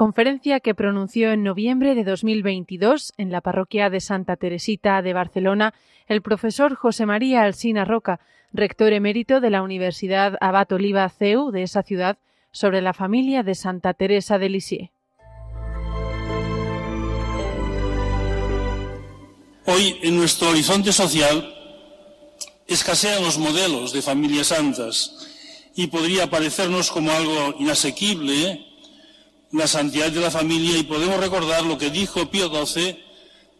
conferencia que pronunció en noviembre de 2022 en la parroquia de Santa Teresita de Barcelona el profesor José María Alsina Roca, rector emérito de la Universidad Abat Oliva CEU de esa ciudad, sobre la familia de Santa Teresa de Lisieux. Hoy, en nuestro horizonte social, escasean los modelos de familias santas y podría parecernos como algo inasequible la santidad de la familia y podemos recordar lo que dijo Pío XII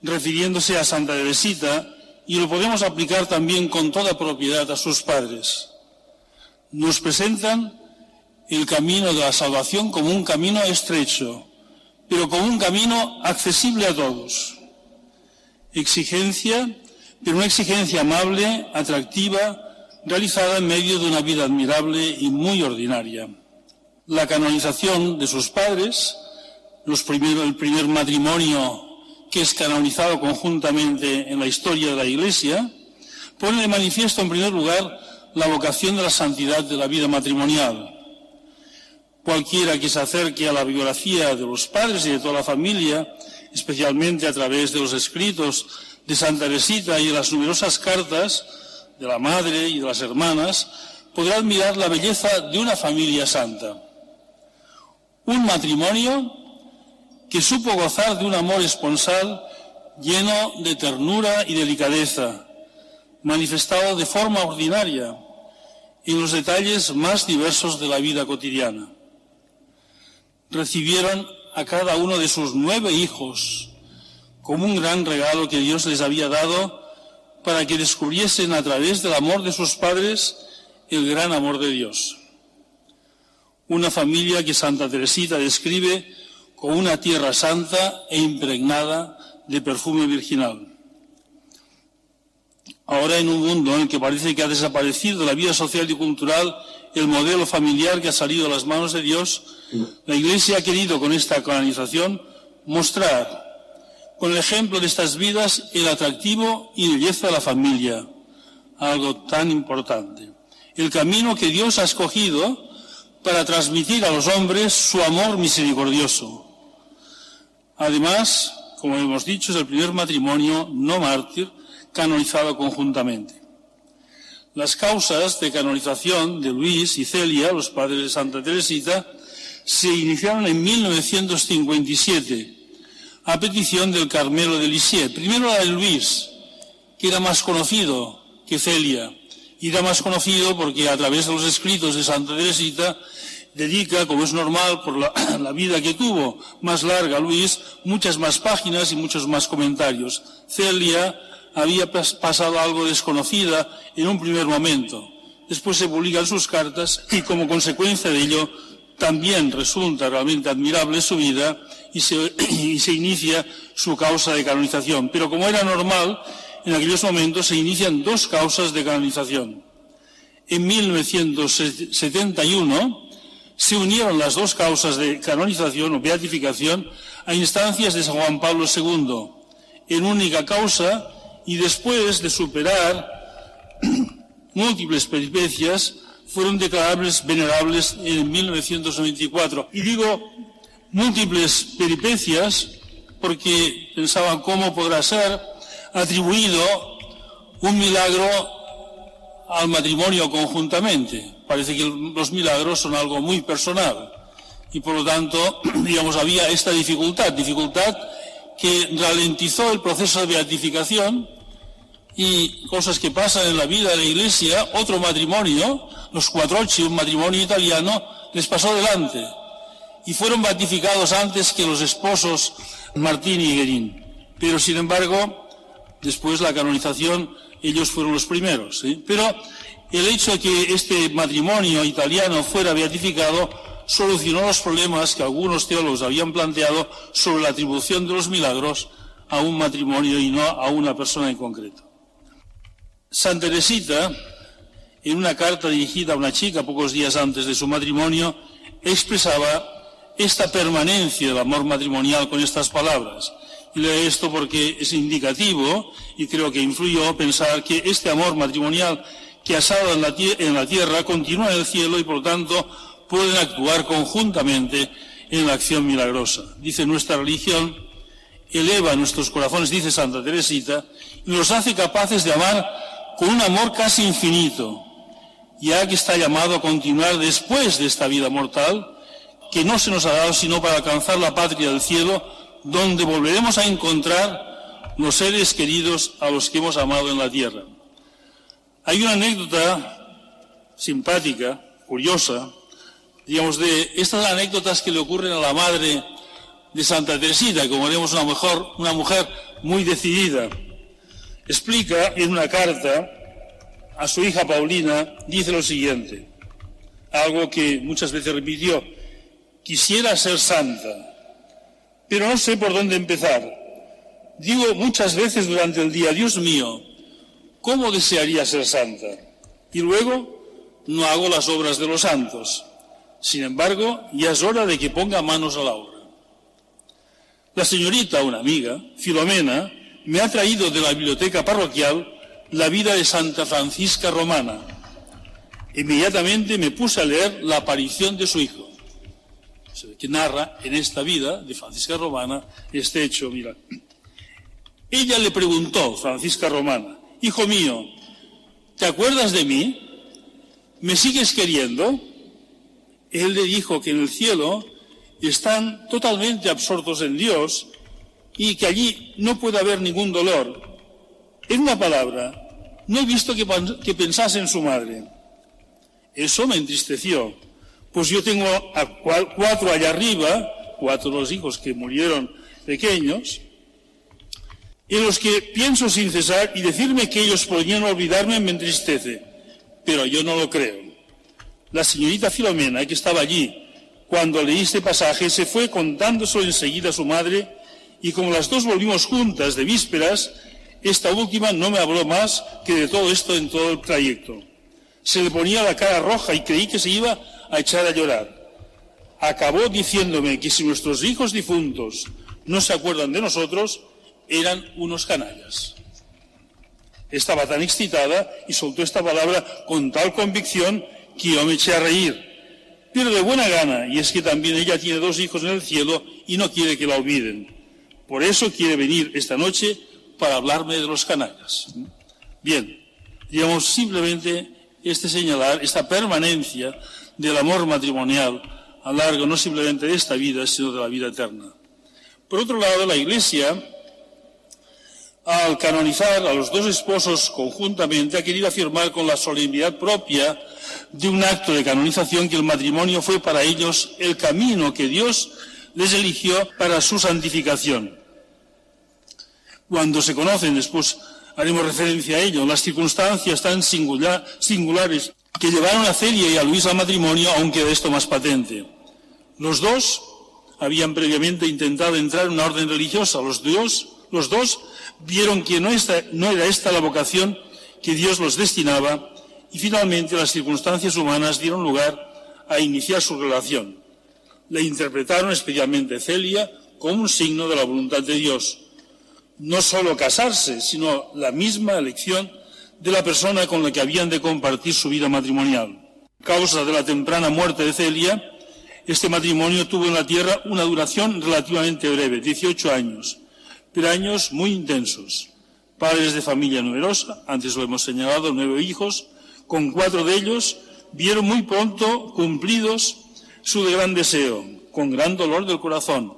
refiriéndose a Santa Teresita y lo podemos aplicar también con toda propiedad a sus padres. Nos presentan el camino de la salvación como un camino estrecho, pero como un camino accesible a todos. Exigencia, pero una exigencia amable, atractiva, realizada en medio de una vida admirable y muy ordinaria la canonización de sus padres, el primer matrimonio que es canonizado conjuntamente en la historia de la Iglesia, pone de manifiesto en primer lugar la vocación de la santidad de la vida matrimonial. Cualquiera que se acerque a la biografía de los padres y de toda la familia, especialmente a través de los escritos de Santa Teresita y de las numerosas cartas de la madre y de las hermanas, podrá admirar la belleza de una familia santa. Un matrimonio que supo gozar de un amor esponsal lleno de ternura y delicadeza, manifestado de forma ordinaria en los detalles más diversos de la vida cotidiana. Recibieron a cada uno de sus nueve hijos como un gran regalo que Dios les había dado para que descubriesen a través del amor de sus padres el gran amor de Dios una familia que Santa Teresita describe como una tierra santa e impregnada de perfume virginal. Ahora en un mundo en el que parece que ha desaparecido de la vida social y cultural el modelo familiar que ha salido a las manos de Dios, la Iglesia ha querido con esta canonización mostrar con el ejemplo de estas vidas el atractivo y belleza de la familia, algo tan importante. El camino que Dios ha escogido para transmitir a los hombres su amor misericordioso. Además, como hemos dicho, es el primer matrimonio no mártir canonizado conjuntamente. Las causas de canonización de Luis y Celia, los padres de Santa Teresita, se iniciaron en 1957 a petición del Carmelo de Lisieux. Primero la de Luis, que era más conocido que Celia, y era más conocido porque a través de los escritos de Santa Teresita dedica, como es normal por la, vida que tuvo más larga Luis, muchas más páginas y muchos más comentarios. Celia había pasado algo desconocida en un primer momento. Después se publican sus cartas y como consecuencia de ello también resulta realmente admirable su vida y se, y se inicia su causa de canonización. Pero como era normal, en aquellos momentos se inician dos causas de canonización. En 1971 se unieron las dos causas de canonización o beatificación a instancias de San Juan Pablo II en única causa y después de superar múltiples peripecias fueron declarables venerables en 1994. Y digo múltiples peripecias porque pensaban cómo podrá ser atribuido un milagro al matrimonio conjuntamente. Parece que los milagros son algo muy personal y por lo tanto, digamos, había esta dificultad, dificultad que ralentizó el proceso de beatificación y cosas que pasan en la vida de la Iglesia, otro matrimonio, los Quattrocci, un matrimonio italiano, les pasó delante y fueron beatificados antes que los esposos Martín y Guerín. Pero sin embargo, después la canonización ellos fueron los primeros. Pero el hecho de que este matrimonio italiano fuera beatificado solucionó los problemas que algunos teólogos habían planteado sobre la atribución de los milagros a un matrimonio y no a una persona en concreto. Santa Teresita, en una carta dirigida a una chica pocos días antes de su matrimonio, expresaba esta permanencia del amor matrimonial con estas palabras. Y esto porque es indicativo y creo que influyó pensar que este amor matrimonial que asado en la, tierra continúa en el cielo y por tanto pueden actuar conjuntamente en la acción milagrosa. Dice nuestra religión eleva nuestros corazones, dice Santa Teresita, y nos hace capaces de amar con un amor casi infinito, ya que está llamado a continuar después de esta vida mortal, que no se nos ha dado sino para alcanzar la patria del cielo, donde volveremos a encontrar los seres queridos a los que hemos amado en la tierra. Hay una anécdota simpática, curiosa, digamos, de estas anécdotas que le ocurren a la madre de Santa Teresita, como vemos una, mejor, una mujer muy decidida. Explica en una carta a su hija Paulina, dice lo siguiente, algo que muchas veces repitió, quisiera ser santa, pero no sé por dónde empezar. Digo muchas veces durante el día, Dios mío, ¿cómo desearía ser santa? Y luego no hago las obras de los santos. Sin embargo, ya es hora de que ponga manos a la obra. La señorita, una amiga, Filomena, me ha traído de la biblioteca parroquial la vida de Santa Francisca Romana. Inmediatamente me puse a leer la aparición de su hijo, que narra en esta vida de Francisca Romana este hecho. Mira, ella le preguntó, Francisca Romana, hijo mío, ¿te acuerdas de mí? ¿Me sigues queriendo? Él le dijo que en el cielo están totalmente absortos en Dios y que allí no puede haber ningún dolor. En una palabra, no he visto que, que pensase en su madre. Eso me entristeció, pues yo tengo cuatro allá arriba, cuatro de los hijos que murieron pequeños, en los que pienso sin cesar y decirme que ellos podrían olvidarme me entristece, pero yo no lo creo. La señorita Filomena, que estaba allí cuando leí este pasaje, se fue contándoselo enseguida a su madre y como las dos volvimos juntas de vísperas, esta última no me habló más que de todo esto en todo el trayecto. Se le ponía la cara roja y creí que se iba a echar a llorar. Acabó diciéndome que si nuestros hijos difuntos no se acuerdan de nosotros, eran unos canallas. Estaba tan excitada y soltó esta palabra con tal convicción que yo me eché a reír pero de buena gana, y es que también ella tiene dos hijos en el cielo y no quiere que la olviden. Por eso quiere venir esta noche para hablarme de los canallas. Bien, digamos simplemente este señalar, esta permanencia del amor matrimonial a largo no simplemente de esta vida, sino de la vida eterna. Por otro lado, la Iglesia al canonizar a los dos esposos conjuntamente, ha querido afirmar con la solemnidad propia de un acto de canonización que el matrimonio fue para ellos el camino que Dios les eligió para su santificación. Cuando se conocen, después haremos referencia a ello, las circunstancias tan singulares que llevaron a Celia y a Luis al matrimonio, aunque de esto más patente. Los dos habían previamente intentado entrar en una orden religiosa, los dos, los dos vieron que no, era esta la vocación que Dios los destinaba y finalmente las circunstancias humanas dieron lugar a iniciar su relación. La interpretaron especialmente Celia como un signo de la voluntad de Dios. No solo casarse, sino la misma elección de la persona con la que habían de compartir su vida matrimonial. A causa de la temprana muerte de Celia, este matrimonio tuvo en la tierra una duración relativamente breve, 18 años pero años muy intensos. Padres de familia numerosa, antes lo hemos señalado, nueve hijos, con cuatro de ellos vieron muy pronto cumplidos su gran deseo, con gran dolor del corazón,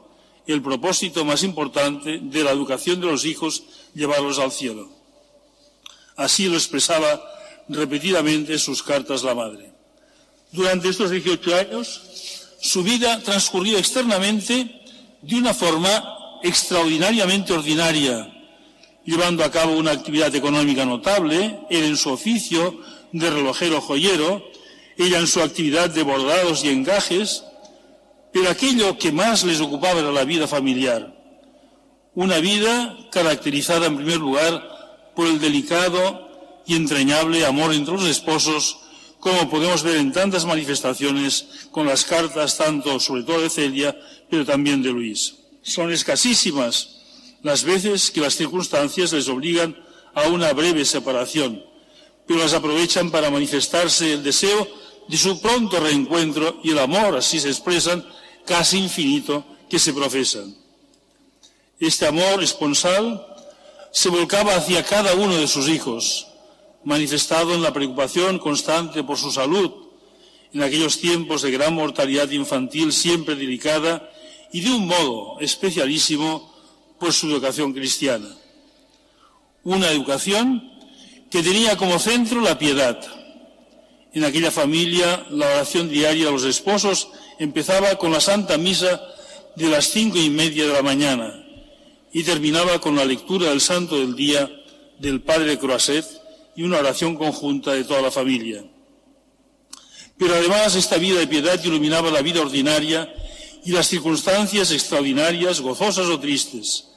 el propósito más importante de la educación de los hijos, llevarlos al cielo. Así lo expresaba repetidamente en sus cartas la madre. Durante estos 18 años, su vida transcurrió externamente de una forma extraordinariamente ordinaria, llevando a cabo una actividad económica notable, él en su oficio de relojero joyero, ella en su actividad de bordados y encajes, pero aquello que más les ocupaba era la vida familiar. Una vida caracterizada en primer lugar por el delicado y entrañable amor entre los esposos, como podemos ver en tantas manifestaciones con las cartas tanto sobre todo de Celia, pero también de Luis. Son escasísimas las veces que las circunstancias les obligan a una breve separación, pero las aprovechan para manifestarse el deseo de su pronto reencuentro y el amor, así se expresan, casi infinito que se profesan. Este amor esponsal se volcaba hacia cada uno de sus hijos, manifestado en la preocupación constante por su salud, en aquellos tiempos de gran mortalidad infantil siempre delicada y de un modo especialísimo por su educación cristiana. Una educación que tenía como centro la piedad. En aquella familia la oración diaria de los esposos empezaba con la Santa Misa de las cinco y media de la mañana y terminaba con la lectura del Santo del Día del Padre Croaset y una oración conjunta de toda la familia. Pero además esta vida de piedad iluminaba la vida ordinaria y las circunstancias extraordinarias, gozosas o tristes.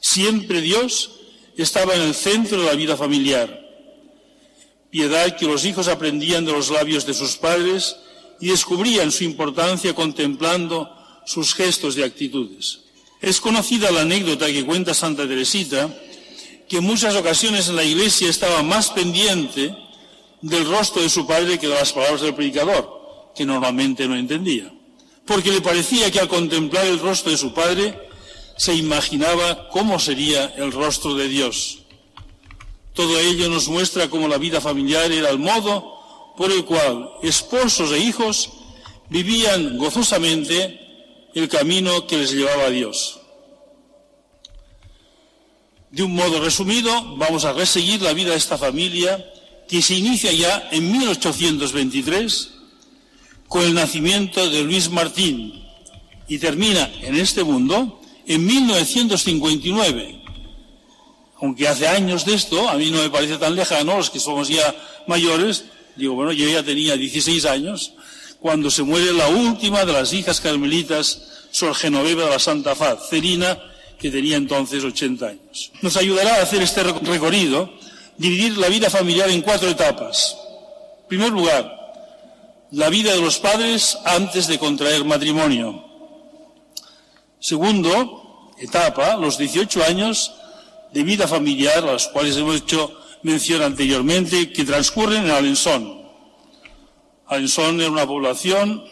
Siempre Dios estaba en el centro de la vida familiar. Piedad que los hijos aprendían de los labios de sus padres y descubrían su importancia contemplando sus gestos y actitudes. Es conocida la anécdota que cuenta Santa Teresita, que en muchas ocasiones en la iglesia estaba más pendiente del rostro de su padre que de las palabras del predicador, que normalmente no entendía. Porque le parecía que al contemplar el rostro de su padre se imaginaba cómo sería el rostro de Dios. Todo ello nos muestra cómo la vida familiar era el modo por el cual esposos e hijos vivían gozosamente el camino que les llevaba a Dios. De un modo resumido, vamos a reseguir la vida de esta familia que se inicia ya en 1823 con el nacimiento de Luis Martín y termina en este mundo en 1959. Aunque hace años de esto, a mí no me parece tan lejano, los que somos ya mayores, digo, bueno, yo ya tenía 16 años, cuando se muere la última de las hijas carmelitas, Sor Genoveva de la Santa Faz, Cerina, que tenía entonces 80 años. Nos ayudará a hacer este recorrido, dividir la vida familiar en cuatro etapas. En primer lugar, la vida de los padres antes de contraer matrimonio. Segundo, etapa, los 18 años de vida familiar, a los cuales hemos hecho mención anteriormente, que transcurren en Alensón. Alensón era una población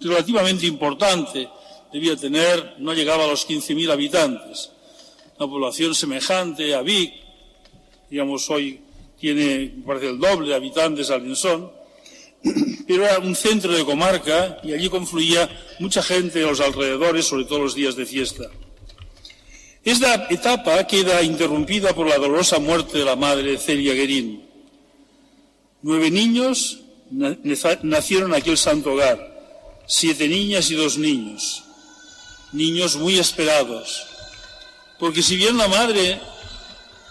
relativamente importante debía tener, no llegaba a los 15.000 habitantes. Una población semejante a Vic, digamos, hoy tiene, parece el doble de habitantes Alinson, pero era un centro de comarca y allí confluía mucha gente de los alrededores, sobre todo los días de fiesta. Esta etapa queda interrumpida por la dolorosa muerte de la madre Celia Guerín. Nueve niños nacieron en aquel santo hogar, siete niñas y dos niños niños muy esperados. Porque si bien la madre,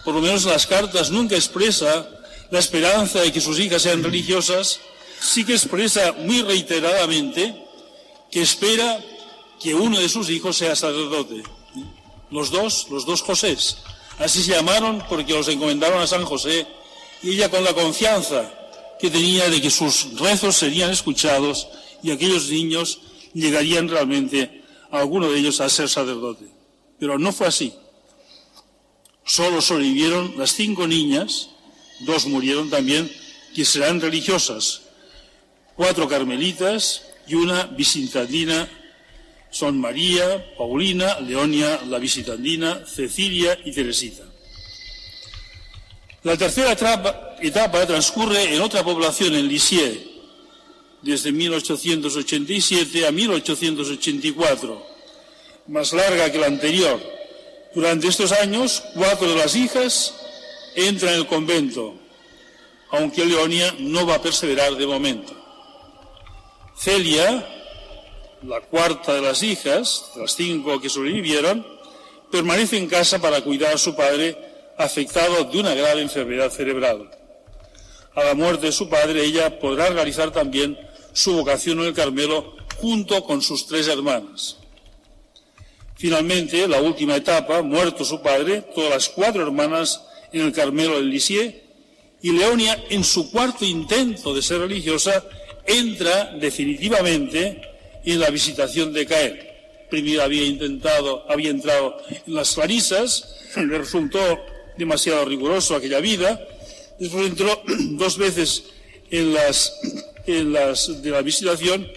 por lo menos en las cartas, nunca expresa la esperanza de que sus hijas sean religiosas, sí que expresa muy reiteradamente que espera que uno de sus hijos sea sacerdote. Los dos, los dos Josés. Así se llamaron porque los encomendaron a San José y ella con la confianza que tenía de que sus rezos serían escuchados y aquellos niños llegarían realmente alguno de ellos a ser sacerdote. Pero no fue así. Solo sobrevivieron las cinco niñas, dos murieron también, que serán religiosas, cuatro carmelitas y una visitandina, son María, Paulina, Leonia, la visitandina, Cecilia y Teresita. La tercera etapa, transcurre en otra población, en Lisieux, desde 1887 a 1884, más larga que la anterior. Durante estos años, cuatro de las hijas entran en el convento, aunque Leonia no va a perseverar de momento. Celia, la cuarta de las hijas, las cinco que sobrevivieron, permanece en casa para cuidar a su padre afectado de una grave enfermedad cerebral. A la muerte de su padre, ella podrá realizar también su vocación en el Carmelo junto con sus tres hermanas. Finalmente, la última etapa, muerto su padre, todas las cuatro hermanas en el Carmelo del Lisieux, y Leonia, en su cuarto intento de ser religiosa, entra definitivamente en la visitación de Caen. Primero había intentado, había entrado en las Clarisas, le resultó demasiado riguroso aquella vida, después entró dos veces en las en las, de la visitación,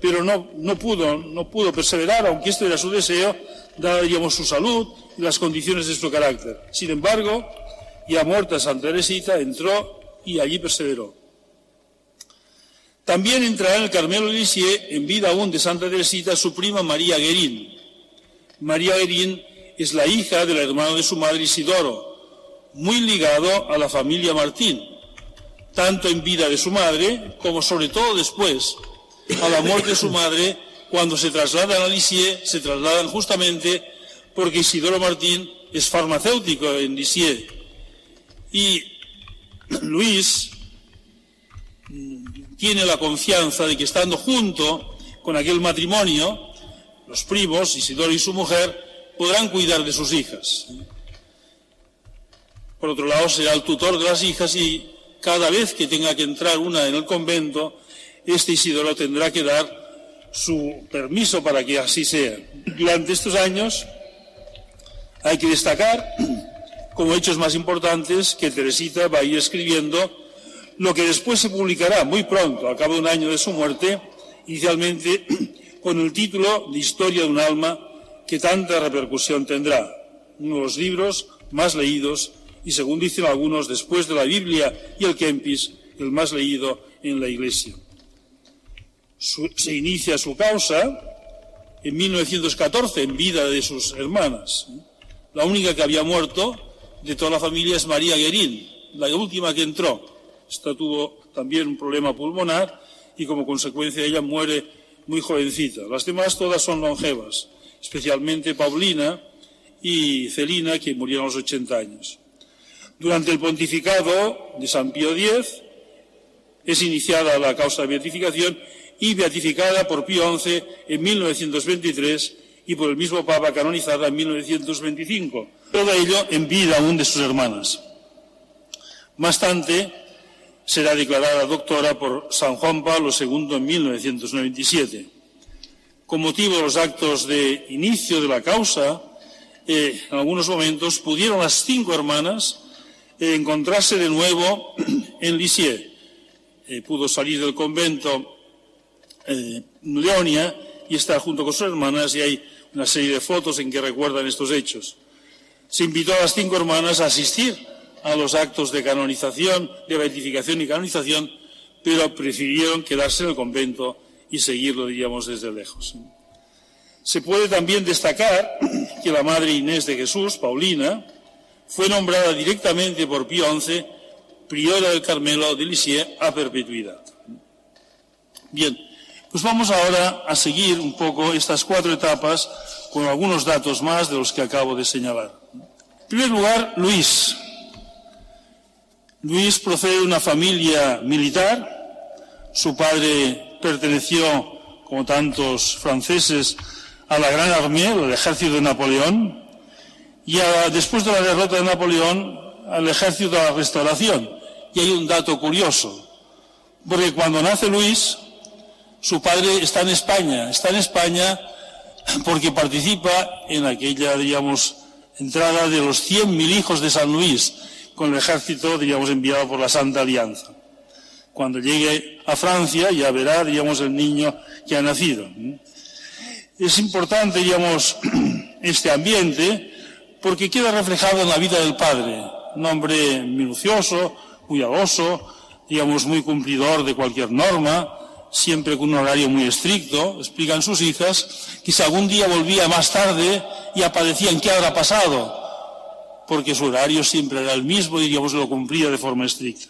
pero no, no, pudo, no pudo perseverar, aunque esto era su deseo, dada, digamos, su salud y las condiciones de su carácter. Sin embargo, ya muerta Santa Teresita, entró y allí perseveró. También entrará en el Carmelo Lisieux, en vida aún de Santa Teresita, su prima María Guerín. María Guerín es la hija del hermano de su madre Isidoro, muy ligado a la familia Martín, tanto en vida de su madre como sobre todo después, a la muerte de su madre, cuando se trasladan a Lisieux, se trasladan justamente porque Isidoro Martín es farmacéutico en Lisieux. Y Luis tiene la confianza de que estando junto con aquel matrimonio, los primos, Isidoro y su mujer, podrán cuidar de sus hijas. Por otro lado, será el tutor de las hijas y cada vez que tenga que entrar una en el convento, este Isidoro tendrá que dar su permiso para que así sea. Durante estos años hay que destacar como hechos más importantes que Teresita va a ir escribiendo lo que después se publicará muy pronto, a cabo de un año de su muerte, inicialmente con el título de Historia de un alma que tanta repercusión tendrá. Uno de los libros más leídos y, según dicen algunos, después de la Biblia y el Kempis, el más leído en la Iglesia se inicia su causa en 1914, en vida de sus hermanas. La única que había muerto de toda la familia es María Guerín, la última que entró. Esta tuvo también un problema pulmonar y como consecuencia ella muere muy jovencita. Las demás todas son longevas, especialmente Paulina y Celina, que murieron a los 80 años. Durante el pontificado de San Pío X es iniciada la causa de beatificación y beatificada por Pío XI en 1923 y por el mismo Papa canonizada en 1925. Todo ello en vida aún de sus hermanas. Más tarde será declarada doctora por San Juan Pablo II en 1997. Con motivo de los actos de inicio de la causa, eh, en algunos momentos pudieron las cinco hermanas encontrarse de nuevo en Lisieux. Eh, pudo salir del convento eh, Leonia y está junto con sus hermanas y hay una serie de fotos en que recuerdan estos hechos. Se invitó a las cinco hermanas a asistir a los actos de canonización, de beatificación y canonización, pero prefirieron quedarse en el convento y seguirlo, diríamos, desde lejos. Se puede también destacar que la Madre Inés de Jesús, Paulina, fue nombrada directamente por Pío XI priora del Carmelo de Lisieux a perpetuidad. Bien, pues vamos ahora a seguir un poco estas cuatro etapas con algunos datos más de los que acabo de señalar. En primer lugar, Luis. Luis procede de una familia militar. Su padre perteneció, como tantos franceses, a la Gran Armée, al ejército de Napoleón, y después de la derrota de Napoleón, al ejército de la restauración. Y hay un dato curioso, porque cuando nace Luis, su padre está en España, está en España porque participa en aquella, digamos, entrada de los 100.000 hijos de San Luis con el ejército, digamos, enviado por la Santa Alianza. Cuando llegue a Francia ya verá, digamos, el niño que ha nacido. Es importante, digamos, este ambiente porque queda reflejado en la vida del padre, un hombre minucioso, cuidadoso, digamos, muy cumplidor de cualquier norma, siempre con un horario muy estricto, explican sus hijas, si algún día volvía más tarde y aparecían qué habrá pasado, porque su horario siempre era el mismo y digamos lo cumplía de forma estricta.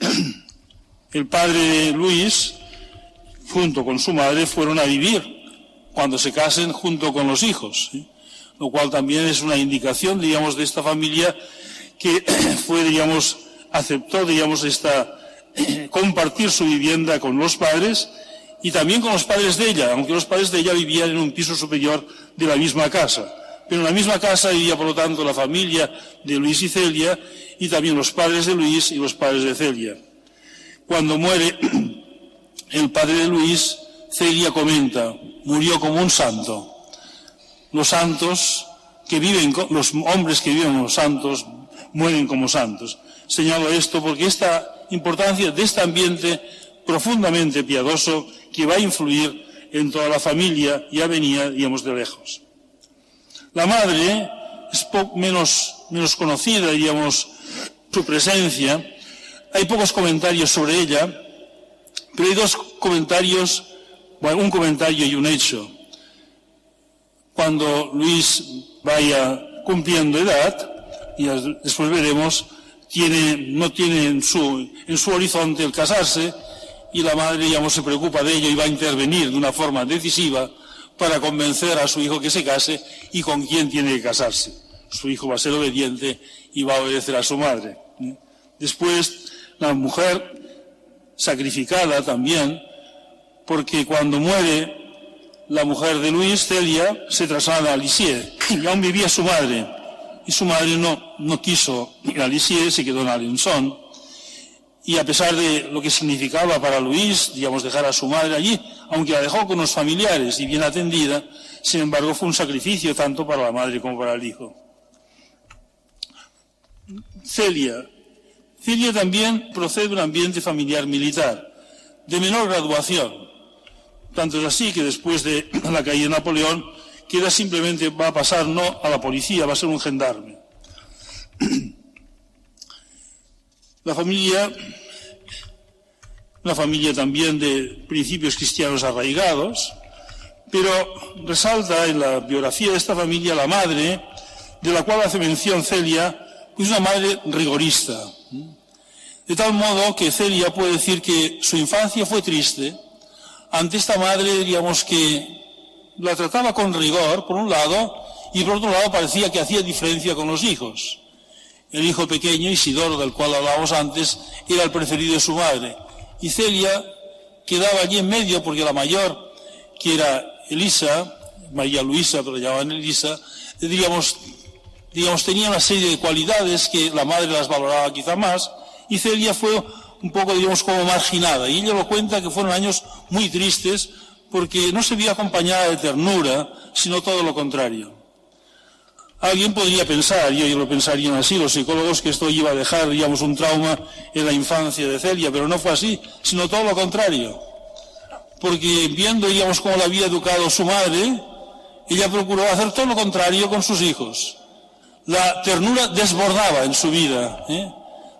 El padre Luis, junto con su madre, fueron a vivir cuando se casen junto con los hijos, lo cual también es una indicación, digamos, de esta familia que fue, digamos, aceptó, digamos, esta compartir su vivienda con los padres y también con los padres de ella, aunque los padres de ella vivían en un piso superior de la misma casa. Pero en la misma casa vivía, por lo tanto, la familia de Luis y Celia y también los padres de Luis y los padres de Celia. Cuando muere el padre de Luis, Celia comenta, murió como un santo. Los santos que viven, los hombres que viven como santos, mueren como santos. Señalo esto porque esta importancia de este ambiente profundamente piadoso que va a influir en toda la familia, ya venía, digamos, de lejos. La madre es menos, menos conocida, digamos, su presencia. Hay pocos comentarios sobre ella, pero hay dos comentarios, bueno, un comentario y un hecho. Cuando Luis vaya cumpliendo edad, y después veremos, tiene, no tiene en su, en su horizonte el casarse, y la madre, digamos, se preocupa de ello y va a intervenir de una forma decisiva para convencer a su hijo que se case y con quién tiene que casarse. Su hijo va a ser obediente y va a obedecer a su madre. Después, la mujer sacrificada también, porque cuando muere la mujer de Luis, Celia, se traslada a Lisieux y aún vivía su madre. Y su madre no, no quiso ir a Lisieux, se quedó en Alençon y a pesar de lo que significaba para Luis, digamos, dejar a su madre allí, aunque la dejó con los familiares y bien atendida, sin embargo fue un sacrificio tanto para la madre como para el hijo. Celia. Celia también procede de un ambiente familiar militar, de menor graduación. Tanto es así que después de la caída de Napoleón, queda simplemente, va a pasar no a la policía, va a ser un gendarme. La familia, una familia también de principios cristianos arraigados, pero resalta en la biografía de esta familia la madre, de la cual hace mención Celia, es una madre rigorista. De tal modo que Celia puede decir que su infancia fue triste ante esta madre, diríamos que la trataba con rigor, por un lado, y por otro lado parecía que hacía diferencia con los hijos. El hijo pequeño, Isidoro, del cual hablábamos antes, era el preferido de su madre. Y Celia quedaba allí en medio porque la mayor, que era Elisa, María Luisa, pero la llamaban Elisa, digamos, digamos, tenía una serie de cualidades que la madre las valoraba quizá más, y Celia fue un poco, digamos, como marginada. Y ella lo cuenta que fueron años muy tristes porque no se vio acompañada de ternura, sino todo lo contrario. Alguien podría pensar, y yo lo pensarían así los psicólogos, que esto iba a dejar, digamos, un trauma en la infancia de Celia, pero no fue así, sino todo lo contrario. Porque viendo, digamos, cómo la había educado su madre, ella procuró hacer todo lo contrario con sus hijos. La ternura desbordaba en su vida, ¿eh?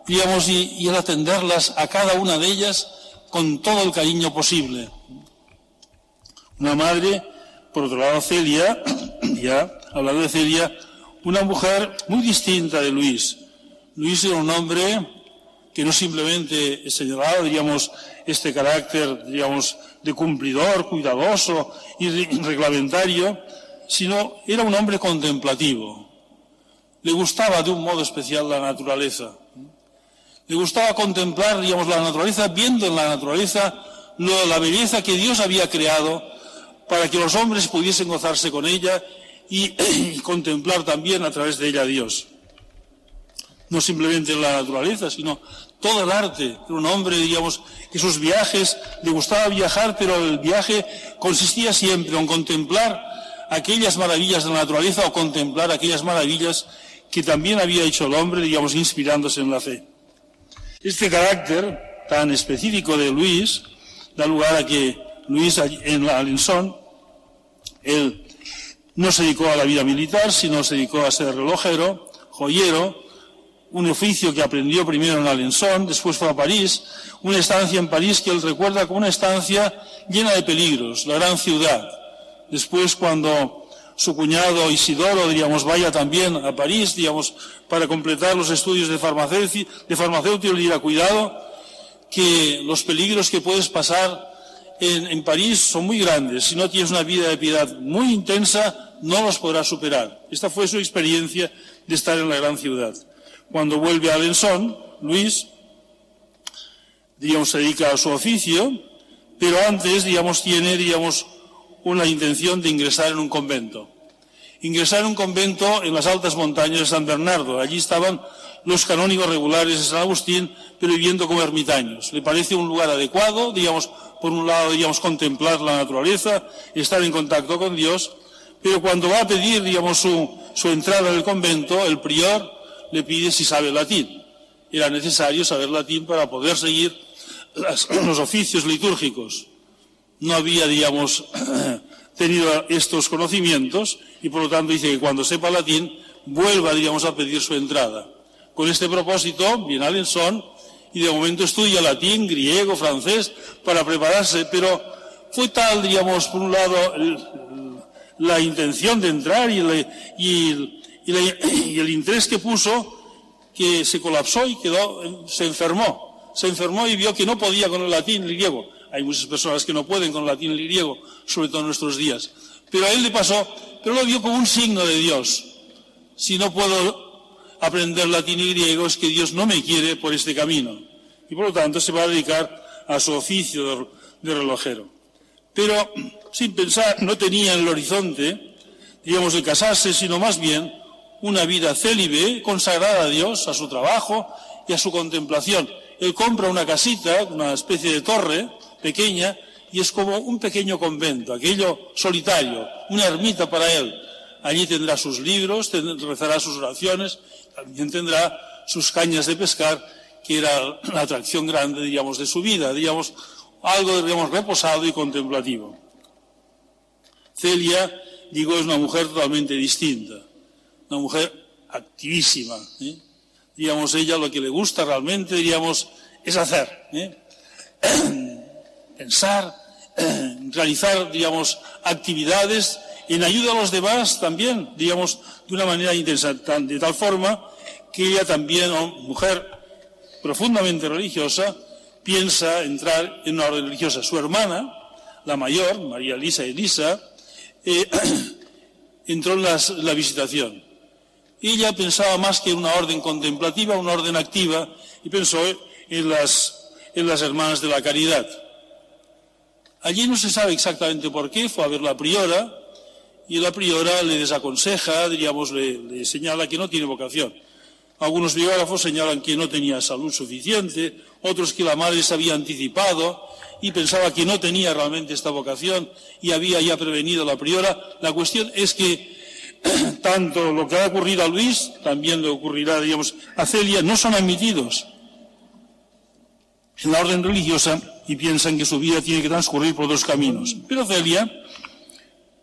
Digamos, y, y el atenderlas a cada una de ellas con todo el cariño posible. Una madre, por otro lado, Celia, ya hablando de Celia, una mujer muy distinta de Luis. Luis era un hombre que no simplemente señalaba, diríamos, este carácter, digamos, de cumplidor, cuidadoso y reglamentario, sino era un hombre contemplativo. Le gustaba de un modo especial la naturaleza. Le gustaba contemplar, digamos, la naturaleza, viendo en la naturaleza la belleza que Dios había creado para que los hombres pudiesen gozarse con ella y, contemplar también a través de ella a Dios. No simplemente la naturaleza, sino todo el arte. Un hombre, digamos, que sus viajes, le gustaba viajar, pero el viaje consistía siempre en contemplar aquellas maravillas de la naturaleza o contemplar aquellas maravillas que también había hecho el hombre, digamos, inspirándose en la fe. Este carácter tan específico de Luis da lugar a que Luis en Alençon, él no se dedicó a la vida militar, sino se dedicó a ser relojero, joyero, un oficio que aprendió primero en Alençon, después fue a París, una estancia en París que él recuerda como una estancia llena de peligros, la gran ciudad. Después, cuando su cuñado Isidoro, diríamos, vaya también a París, digamos, para completar los estudios de farmacéutico, de farmacéutico, le dirá, cuidado, que los peligros que puedes pasar en, París son muy grandes. Si no tienes una vida de piedad muy intensa, no los podrás superar. Esta fue su experiencia de estar en la gran ciudad. Cuando vuelve a Alençon, Luis, digamos, se dedica a su oficio, pero antes, digamos, tiene, digamos, una intención de ingresar en un convento. Ingresar en un convento en las altas montañas de San Bernardo. Allí estaban los canónigos regulares de San Agustín, pero viviendo como ermitaños. Le parece un lugar adecuado, digamos, por un lado, digamos, contemplar la naturaleza, estar en contacto con Dios, pero cuando va a pedir, digamos, su, su entrada en el convento, el prior le pide si sabe latín. Era necesario saber latín para poder seguir los oficios litúrgicos. No había, digamos, tenido estos conocimientos y por lo tanto dice que cuando sepa latín vuelva, digamos, a pedir su entrada. Con este propósito viene a Lenson y de momento estudia latín, griego, francés para prepararse, pero fue tal, digamos, por un lado, la intención de entrar y, y el interés que puso que se colapsó y quedó, se enfermó. Se enfermó y vio que no podía con el latín y el griego. Hay muchas personas que no pueden con latín y griego, sobre todo en nuestros días. Pero a él le pasó, pero lo vio como un signo de Dios. Si no puedo aprender latín y griego es que Dios no me quiere por este camino. Y por lo tanto se va a dedicar a su oficio de relojero. Pero sin pensar, no tenía en el horizonte, digamos, de casarse, sino más bien una vida célibe, consagrada a Dios, a su trabajo y a su contemplación. Él compra una casita, una especie de torre pequeña, y es como un pequeño convento, aquello solitario, una ermita para él. Allí tendrá sus libros, rezará sus oraciones, también tendrá sus cañas de pescar, que era la atracción grande, digamos, de su vida, digamos, algo, digamos, reposado y contemplativo. Celia, digo, es una mujer totalmente distinta una mujer activísima. ¿eh? Digamos, ella lo que le gusta realmente, diríamos, es hacer. ¿eh? Pensar, realizar, digamos, actividades en ayuda a los demás también, digamos, de una manera intensa, de tal forma que ella también, mujer profundamente religiosa, piensa entrar en una orden religiosa. Su hermana, la mayor, María Elisa Elisa, eh, entró en la visitación. Ella pensaba más que en una orden contemplativa, una orden activa, y pensó en las, en las hermanas de la caridad. Allí no se sabe exactamente por qué, fue a ver la priora, y la priora le desaconseja, diríamos, le, señala que no tiene vocación. Algunos biógrafos señalan que no tenía salud suficiente, otros que la madre se había anticipado y pensaba que no tenía realmente esta vocación y había ya prevenido la priora. La cuestión es que tanto lo que ha ocurrido a Luis, también le ocurrirá, digamos, a Celia, no son admitidos en la orden religiosa y piensan que su vida tiene que transcurrir por dos caminos. Pero Celia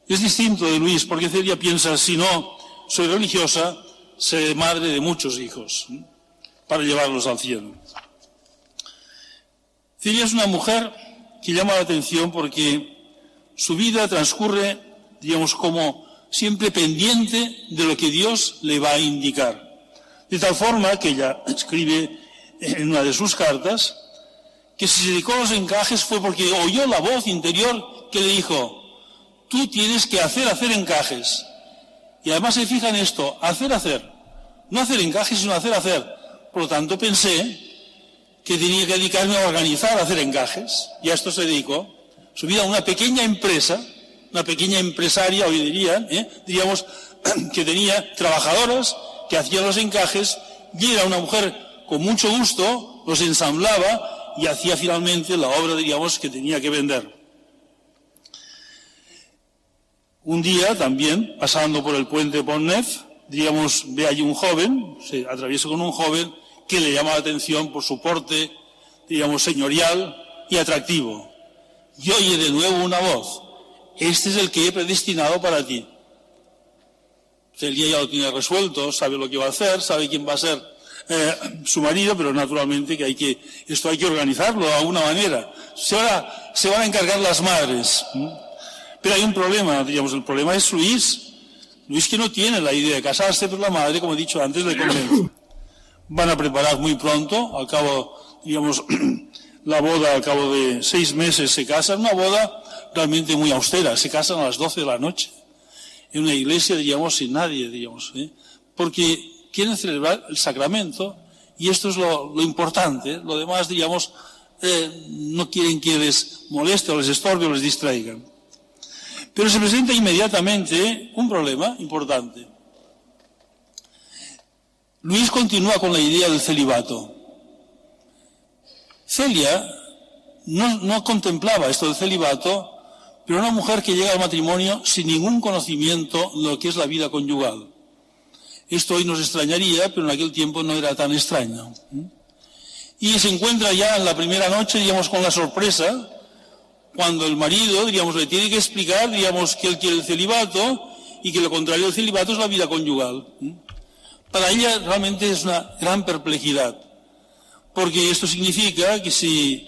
es distinto de Luis, porque Celia piensa, si no soy religiosa, seré madre de muchos hijos, para llevarlos al cielo. Celia es una mujer que llama la atención porque su vida transcurre, digamos, como siempre pendiente de lo que Dios le va a indicar. De tal forma que ella escribe en una de sus cartas que se dedicó a los encajes fue porque oyó la voz interior que le dijo, tú tienes que hacer, hacer encajes. Y además se fija en esto, hacer, hacer. No hacer encajes, sino hacer, hacer. Por lo tanto pensé que tenía que dedicarme a organizar, a hacer encajes. Y a esto se dedicó. Su vida a una pequeña empresa una pequeña empresaria, hoy dirían, ¿eh? diríamos, que tenía trabajadoras que hacían los encajes y era una mujer con mucho gusto, los ensamblaba y hacía finalmente la obra, diríamos, que tenía que vender. Un día también, pasando por el puente Pont-Neuf, diríamos, ve allí un joven, se atraviesa con un joven que le llama la atención por su porte, digamos, señorial y atractivo. Y oye de nuevo una voz, este es el que he predestinado para ti. Celia ya lo tiene resuelto, sabe lo que va a hacer, sabe quién va a ser eh, su marido, pero naturalmente que hay que, esto hay que organizarlo de alguna manera. Se, se van a encargar las madres. Pero hay un problema, digamos, el problema es Luis. Luis que no tiene la idea de casarse, pero la madre, como he dicho antes, le convence. Van a preparar muy pronto, al cabo, digamos, la boda al cabo de seis meses se casa, una boda realmente muy austera, se casan a las 12 de la noche, en una iglesia, diríamos, sin nadie, diríamos, ¿eh? porque quieren celebrar el sacramento y esto es lo, importante, lo demás, diríamos, eh, no quieren que les moleste o les estorbe o les distraigan. Pero se presenta inmediatamente un problema importante. Luis continúa con la idea del celibato. Celia no, contemplaba esto del celibato pero una mujer que llega al matrimonio sin ningún conocimiento de lo que es la vida conyugal. Esto hoy nos extrañaría, pero en aquel tiempo no era tan extraño. Y se encuentra ya en la primera noche, digamos, con la sorpresa, cuando el marido, diríamos, le tiene que explicar, diríamos, que él quiere el celibato y que lo contrario del celibato es la vida conyugal. Para ella realmente es una gran perplejidad, porque esto significa que si,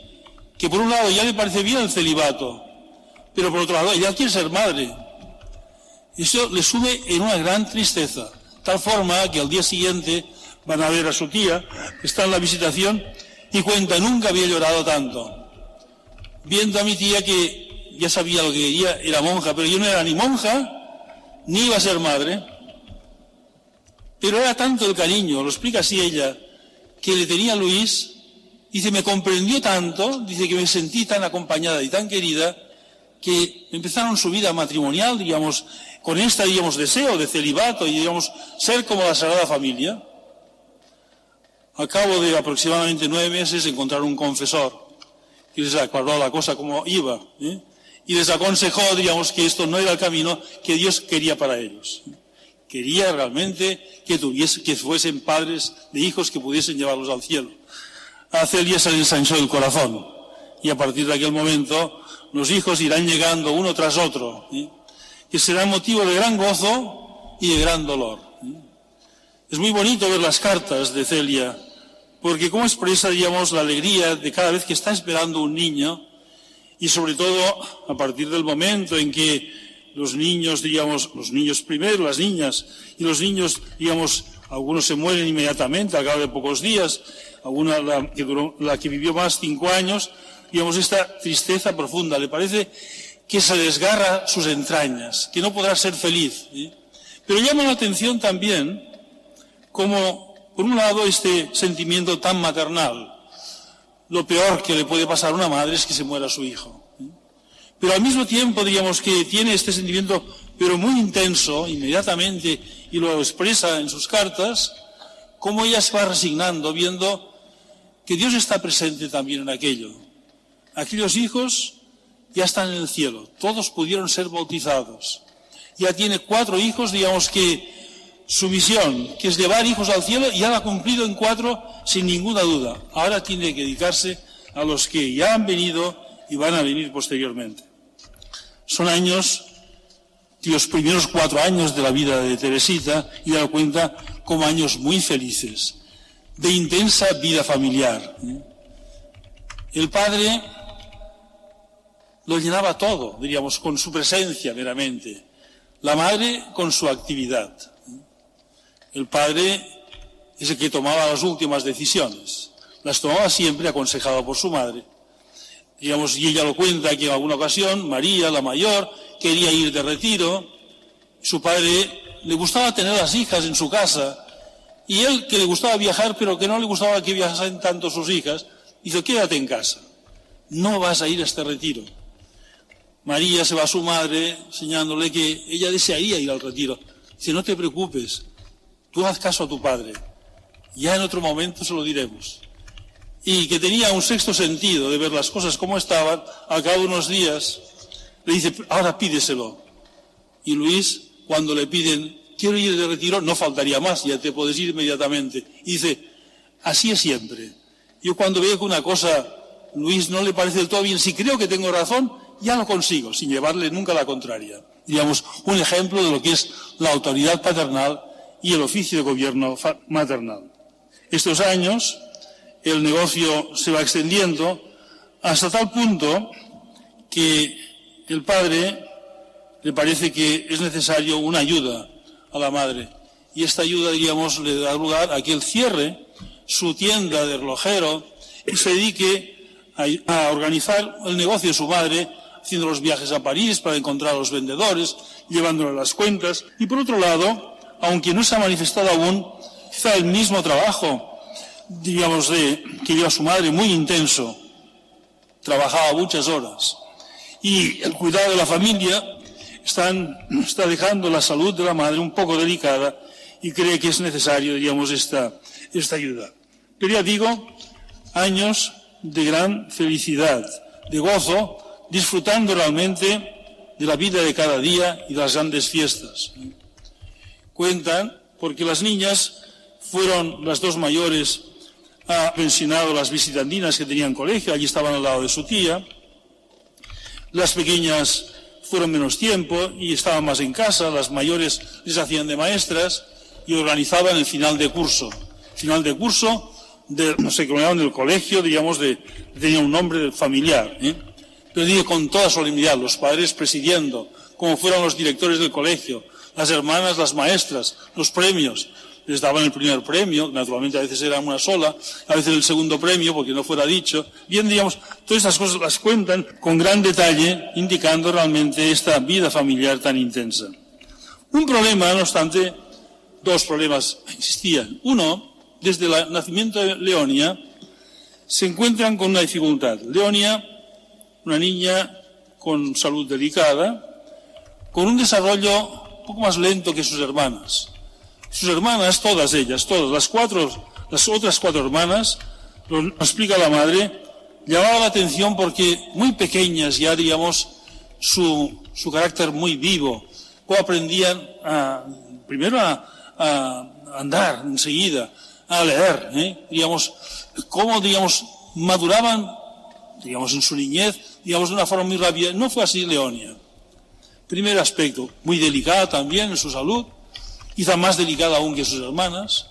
que por un lado ya le parece bien el celibato, pero por otro lado ella quiere ser madre. Eso le sube en una gran tristeza, tal forma que al día siguiente van a ver a su tía, está en la visitación, y cuenta, nunca había llorado tanto viendo a mi tía que ya sabía lo que quería, era monja, pero yo no era ni monja, ni iba a ser madre. Pero era tanto el cariño, lo explica así ella, que le tenía Luis, dice, me comprendió tanto, dice que me sentí tan acompañada y tan querida, que empezaron su vida matrimonial, digamos, con este, digamos, deseo de celibato y, digamos, ser como la Sagrada Familia. A cabo de aproximadamente nueve meses encontraron un confesor y les aclaró la cosa como iba. ¿eh? Y les aconsejó, digamos, que esto no era el camino que Dios quería para ellos. Quería realmente que, tuviese, que fuesen padres de hijos que pudiesen llevarlos al cielo. A Celia se le ensanchó el corazón. Y a partir de aquel momento, los hijos irán llegando uno tras otro, ¿eh? Que será motivo de gran gozo y de gran dolor. Es muy bonito ver las cartas de Celia porque cómo expresa, digamos, la alegría de cada vez que está esperando un niño y sobre todo a partir del momento en que los niños, digamos, los niños primero, las niñas y los niños, digamos, algunos se mueren inmediatamente al cabo de pocos días, alguna la que, la que vivió más cinco años, digamos, esta tristeza profunda, le parece que se desgarra sus entrañas, que no podrá ser feliz. ¿sí? Pero llama la atención también como por un lado, este sentimiento tan maternal. Lo peor que le puede pasar a una madre es que se muera su hijo. Pero al mismo tiempo, diríamos que tiene este sentimiento, pero muy intenso, inmediatamente, y lo expresa en sus cartas, cómo ella se va resignando, viendo que Dios está presente también en aquello. Aquellos hijos ya están en el cielo, todos pudieron ser bautizados. Ya tiene cuatro hijos, digamos que su misión, que es llevar hijos al cielo, ya la ha cumplido en cuatro sin ninguna duda. Ahora tiene que dedicarse a los que ya han venido y van a venir posteriormente. Son años, los primeros cuatro años de la vida de Teresita, y da cuenta como años muy felices, de intensa vida familiar. El padre lo llenaba todo, diríamos, con su presencia meramente. La madre con su actividad. El padre es el que tomaba las últimas decisiones. Las tomaba siempre aconsejado por su madre. Digamos, y ella lo cuenta que en alguna ocasión María, la mayor, quería ir de retiro. Su padre le gustaba tener las hijas en su casa. Y él, que le gustaba viajar, pero que no le gustaba que viajasen tanto sus hijas, dice, quédate en casa. No vas a ir a este retiro. María se va a su madre, enseñándole que ella desearía ir al retiro. Dice, no te preocupes, Tú haz caso a tu padre. Ya en otro momento se lo diremos. Y que tenía un sexto sentido de ver las cosas como estaban, al cabo de unos días, le dice, ahora pídeselo. Y Luis, cuando le piden, quiero ir de retiro, no faltaría más, ya te puedes ir inmediatamente. Y dice, así es siempre. Yo cuando veo que una cosa, Luis, no le parece del todo bien, si creo que tengo razón, ya lo consigo, sin llevarle nunca la contraria. Digamos, un ejemplo de lo que es la autoridad paternal y el oficio de gobierno maternal. Estos años el negocio se va extendiendo hasta tal punto que el padre le parece que es necesario una ayuda a la madre. Y esta ayuda, diríamos, le da lugar a que él cierre su tienda de relojero y se dedique a, a organizar el negocio de su madre, haciendo los viajes a París para encontrar a los vendedores, llevándole las cuentas. Y por otro lado, aunque no se ha manifestado aún, quizá el mismo trabajo, digamos, de, que lleva su madre, muy intenso. Trabajaba muchas horas. Y el cuidado de la familia está dejando la salud de la madre un poco delicada y cree que es necesario, digamos, esta, esta ayuda. Pero ya digo, años de gran felicidad, de gozo, disfrutando realmente de la vida de cada día y de las grandes fiestas cuentan, porque las niñas fueron las dos mayores, ha pensionado las visitandinas que tenían colegio, allí estaban al lado de su tía. Las pequeñas fueron menos tiempo y estaban más en casa, las mayores les hacían de maestras y organizaban el final de curso. Final de curso, no sé, llamaban del colegio, digamos, de, tenía un nombre familiar. ¿eh? Pero dije con toda solemnidad, los padres presidiendo, como fueran los directores del colegio, las hermanas, las maestras, los premios. Les daban el primer premio, naturalmente a veces era una sola, a veces el segundo premio, porque no fuera dicho. Bien, digamos, todas estas cosas las cuentan con gran detalle, indicando realmente esta vida familiar tan intensa. Un problema, no obstante, dos problemas existían. Uno, desde el nacimiento de Leonia, se encuentran con una dificultad. Leonia, una niña con salud delicada, con un desarrollo un poco más lento que sus hermanas. Sus hermanas, todas ellas, todas, las cuatro, las otras cuatro hermanas, lo explica la madre, llamaba la atención porque muy pequeñas ya, digamos, su, su carácter muy vivo, cómo aprendían a, primero a, a andar enseguida, a leer, ¿eh? digamos, cómo, digamos, maduraban, digamos, en su niñez, digamos, de una forma muy rápida. No fue así Leonia. Primer aspecto, muy delicada también en su salud, quizá más delicada aún que sus hermanas,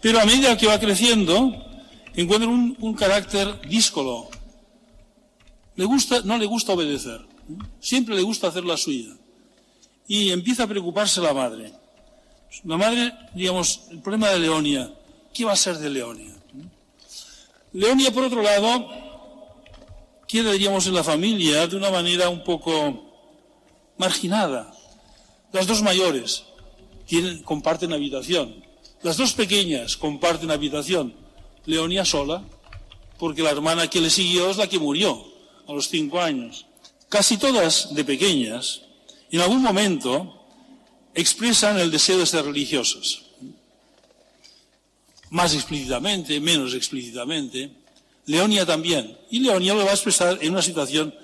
pero a medida que va creciendo, encuentra un, un carácter díscolo. Le gusta, no le gusta obedecer, siempre le gusta hacer la suya. Y empieza a preocuparse la madre. La madre, digamos, el problema de Leonia, ¿qué va a ser de Leonia? Leonia, por otro lado, queda, diríamos, en la familia de una manera un poco marginada. Las dos mayores comparten habitación. Las dos pequeñas comparten habitación. Leonia sola, porque la hermana que le siguió es la que murió a los cinco años. Casi todas de pequeñas, en algún momento, expresan el deseo de ser religiosas. Más explícitamente, menos explícitamente. Leonia también. Y Leonia lo va a expresar en una situación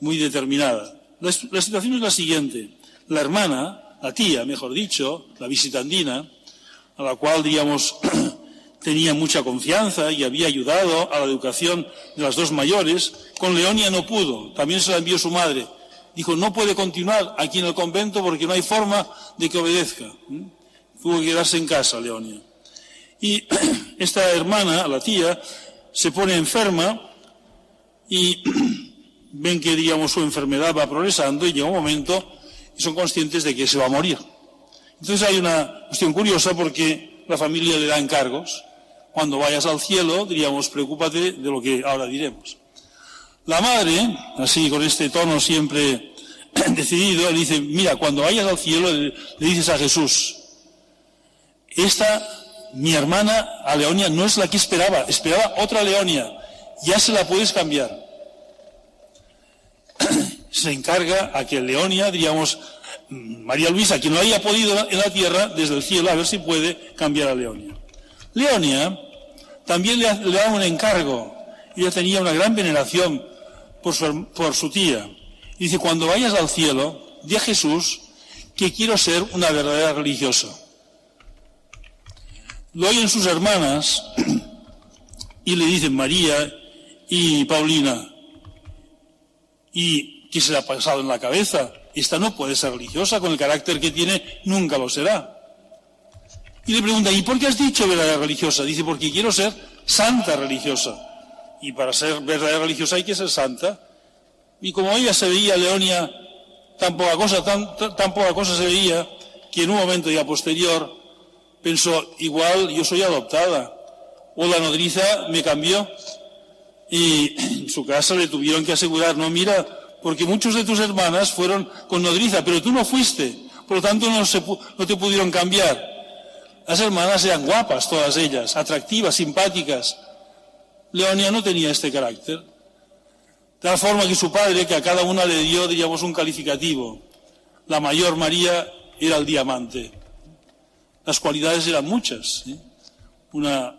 muy determinada. La, situación es la siguiente. La hermana, la tía, mejor dicho, la visitandina, a la cual, digamos, tenía mucha confianza y había ayudado a la educación de las dos mayores, con Leonia no pudo. También se la envió su madre. Dijo, no puede continuar aquí en el convento porque no hay forma de que obedezca. ¿Mm? Tuvo que quedarse en casa, Leonia. Y esta hermana, la tía, se pone enferma y ven que, digamos, su enfermedad va progresando y llega un momento y son conscientes de que se va a morir. Entonces hay una cuestión curiosa porque la familia le da encargos. Cuando vayas al cielo, diríamos, preocúpate de lo que ahora diremos. La madre, así con este tono siempre decidido, le dice, mira, cuando vayas al cielo, le, dices a Jesús, esta, mi hermana, a Leonia, no es la que esperaba, esperaba otra Leonia, ya se la puedes cambiar. se encarga a que Leonia, diríamos, María Luisa, que no haya podido en la tierra, desde el cielo, a ver si puede cambiar a Leonia. Leonia también le, le da un encargo. Ella tenía una gran veneración por su, por su tía. Dice, cuando vayas al cielo, di a Jesús que quiero ser una verdadera religiosa. Lo oyen sus hermanas y le dicen María y Paulina, ¿y qué se le ha pasado en la cabeza? Esta no puede ser religiosa, con el carácter que tiene, nunca lo será. Y le pregunta, ¿y por qué has dicho verdadera religiosa? Dice, porque quiero ser santa religiosa. Y para ser verdadera religiosa hay que ser santa. Y como ella se veía, Leonia, tan poca cosa, tan, tan poca cosa se veía, que en un momento ya posterior pensó, igual yo soy adoptada. O la nodriza me cambió. Y en su casa le tuvieron que asegurar, no, mira, porque muchos de tus hermanas fueron con nodriza, pero tú no fuiste, por lo tanto no, te pudieron cambiar. Las hermanas eran guapas, todas ellas, atractivas, simpáticas. Leonia no tenía este carácter. De tal forma que su padre, que a cada una le dio, diríamos, un calificativo. La mayor María era el diamante. Las cualidades eran muchas. ¿eh? Una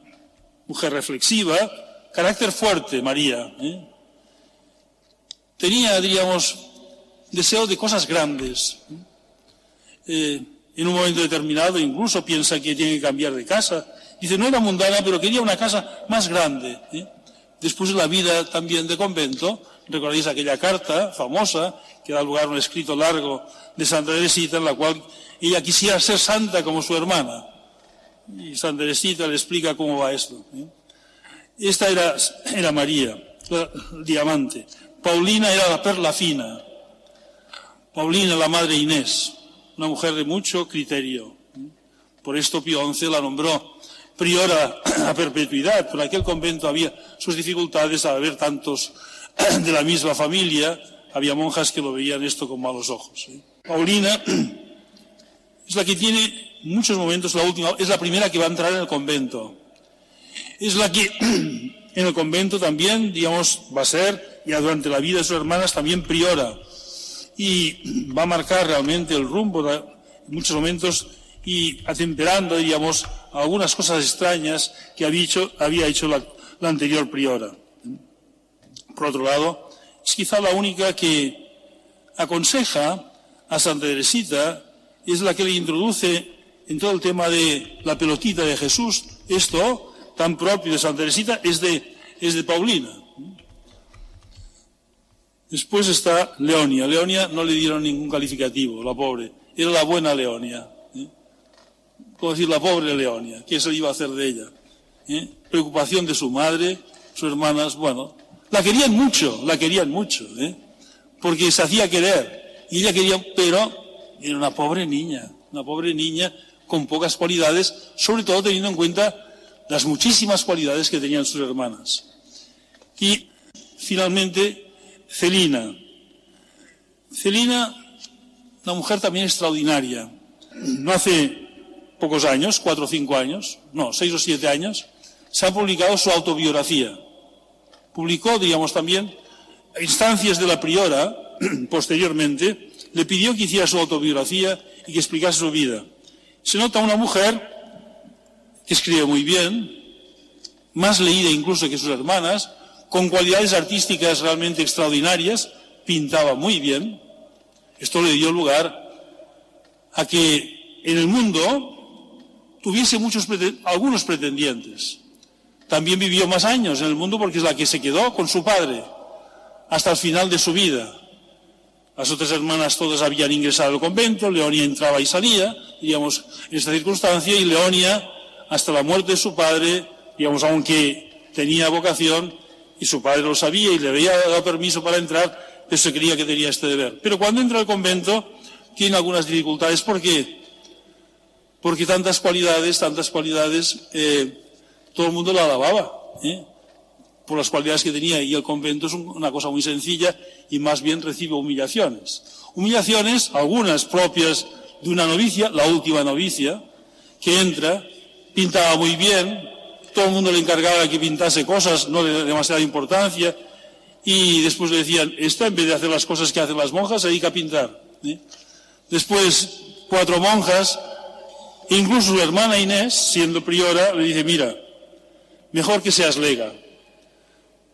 mujer reflexiva, carácter fuerte, María. ¿eh? tenía, diríamos, deseo de cosas grandes. Eh, en un momento determinado incluso piensa que tiene que cambiar de casa. Dice, no era mundana, pero quería una casa más grande, ¿eh? Después de la vida también de convento, recordáis aquella carta famosa que da lugar a un escrito largo de Santa Teresita en la cual ella quisiera ser santa como su hermana. Y Santa Teresita le explica cómo va esto. ¿eh? Esta era, era María, la diamante. Paulina era la perla fina. Paulina, la madre Inés, una mujer de mucho criterio. Por esto Pío XI la nombró priora a perpetuidad. Por aquel convento había sus dificultades al haber tantos de la misma familia. Había monjas que lo veían esto con malos ojos. ¿eh? Paulina es la que tiene muchos momentos, la última, es la primera que va a entrar en el convento. Es la que en el convento también, digamos, va a ser, ya durante la vida de sus hermanas, también priora. Y va a marcar realmente el rumbo en muchos momentos y atemperando, digamos, algunas cosas extrañas que había hecho, había hecho la, la anterior priora. Por otro lado, es quizá la única que aconseja a Santa Teresita, es la que le introduce en todo el tema de la pelotita de Jesús. Esto, tan propio de Santa Teresita, es de, es de Paulina. Después está Leonia. Leonia no le dieron ningún calificativo, la pobre. Era la buena Leonia. ¿eh? ¿Cómo decir la pobre Leonia? ¿Qué se iba a hacer de ella? ¿Eh? Preocupación de su madre, sus hermanas, bueno. La querían mucho, la querían mucho, ¿eh? porque se hacía querer. Y ella quería, pero era una pobre niña, una pobre niña con pocas cualidades, sobre todo teniendo en cuenta las muchísimas cualidades que tenían sus hermanas. Y finalmente, Celina. Celina, una mujer también extraordinaria. No hace pocos años, cuatro o cinco años, no, seis o siete años, se ha publicado su autobiografía. Publicó, digamos, también instancias de la priora, posteriormente, le pidió que hiciera su autobiografía y que explicase su vida. Se nota una mujer que escribe muy bien, más leída incluso que sus hermanas, con cualidades artísticas realmente extraordinarias, pintaba muy bien. Esto le dio lugar a que en el mundo tuviese muchos, algunos pretendientes. También vivió más años en el mundo porque es la que se quedó con su padre hasta el final de su vida. Las otras hermanas todas habían ingresado al convento, Leonia entraba y salía, digamos, en esta circunstancia, y Leonia, hasta la muerte de su padre, digamos, aunque tenía vocación, y su padre lo sabía y le había dado permiso para entrar, pero se creía que tenía este deber. Pero cuando entra al convento, tiene algunas dificultades. ¿Por qué? Porque tantas cualidades, tantas cualidades, eh, todo el mundo la alababa. ¿eh? Por las cualidades que tenía y el convento es una cosa muy sencilla y más bien recibe humillaciones. Humillaciones, algunas propias de una novicia, la última novicia, que entra, pintaba muy bien, todo el mundo le encargaba que pintase cosas no de demasiada importancia y después le decían, esta en vez de hacer las cosas que hacen las monjas, se dedica a pintar. ¿eh? Después, cuatro monjas, incluso su hermana Inés, siendo priora, le dice, mira, mejor que seas lega,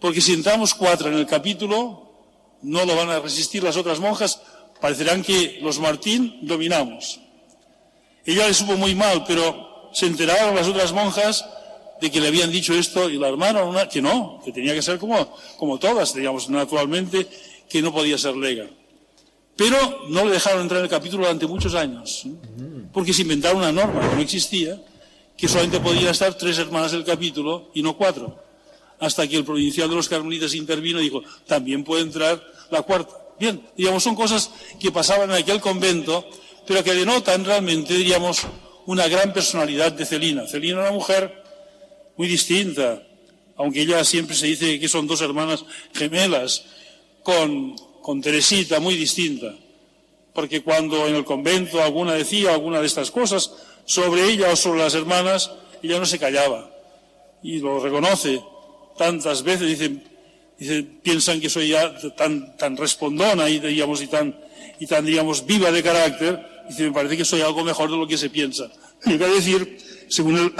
porque si entramos cuatro en el capítulo, no lo van a resistir las otras monjas, parecerán que los Martín dominamos. Ella le supo muy mal, pero se enteraron las otras monjas de que le habían dicho esto y la hermana una, que no, que tenía que ser como, como todas, digamos, naturalmente, que no podía ser lega. Pero no le dejaron entrar en el capítulo durante muchos años, ¿eh? porque se inventaron una norma que no existía, que solamente podían estar tres hermanas del capítulo y no cuatro hasta que el provincial de los carmelitas intervino y dijo, también puede entrar la cuarta. Bien, digamos, son cosas que pasaban en aquel convento, pero que denotan realmente, diríamos, una gran personalidad de Celina. Celina era una mujer muy distinta, aunque ella siempre se dice que son dos hermanas gemelas, con, con Teresita muy distinta. Porque cuando en el convento alguna decía alguna de estas cosas sobre ella o sobre las hermanas, ella no se callaba y lo reconoce tantas veces, dicen, piensan que soy ya tan, respondona y, digamos, y, tan, y tan, digamos, viva de carácter, dice, me parece que soy algo mejor de lo que se piensa. Hay que decir, según el,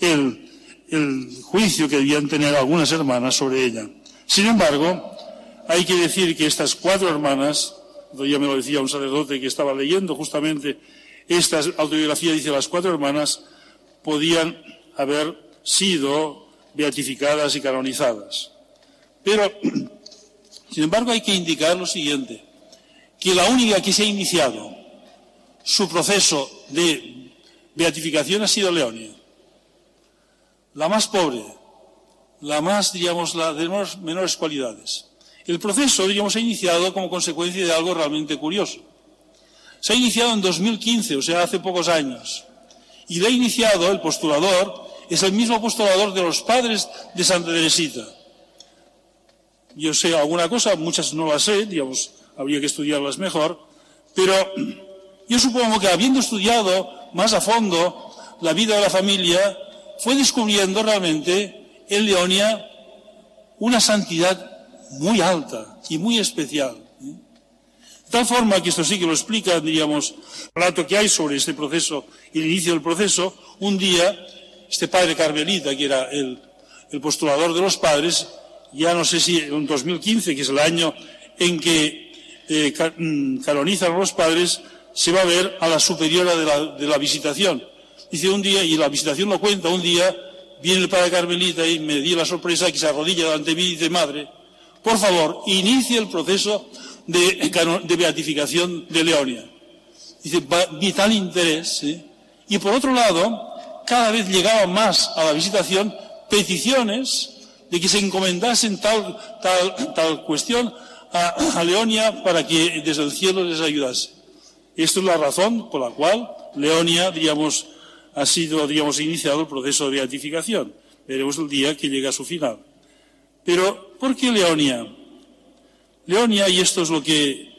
el, el juicio que debían tener algunas hermanas sobre ella. Sin embargo, hay que decir que estas cuatro hermanas, ya me lo decía un sacerdote que estaba leyendo justamente esta autobiografía, dice las cuatro hermanas podían haber sido beatificadas y canonizadas. Pero, sin embargo, hay que indicar lo siguiente, que la única que se ha iniciado su proceso de beatificación ha sido Leonia, la más pobre, la más, digamos, la de menores cualidades. El proceso, diríamos, se ha iniciado como consecuencia de algo realmente curioso. Se ha iniciado en 2015, o sea, hace pocos años. Y lo ha iniciado el postulador, es el mismo postulador de los padres de Santa Teresita. Yo sé alguna cosa, muchas no las sé, digamos, habría que estudiarlas mejor, pero yo supongo que habiendo estudiado más a fondo la vida de la familia, fue descubriendo realmente en Leonia una santidad muy alta y muy especial. De tal forma que esto sí que lo explica, diríamos, el relato que hay sobre este proceso el inicio del proceso, un día este padre carmelita, que era el, postulador de los padres, ya no sé si en 2015, que es el año en que eh, mm, canonizan los padres, se va a ver a la superiora de la, de la visitación. Dice un día, y la visitación lo cuenta, un día viene el padre Carmelita y me dio la sorpresa que se arrodilla delante de mí y dice, madre, por favor, inicie el proceso de, beatificación de Leonia. Dice, vital interés. Y por otro lado, cada vez llegaban más a la visitación peticiones de que se encomendasen tal, tal, tal cuestión a, Leonia para que desde el cielo les ayudase. Esto es la razón por la cual Leonia, digamos, ha sido, iniciado el proceso de beatificación. Veremos el día que llega a su final. Pero, ¿por qué Leonia? Leonia, y esto es lo que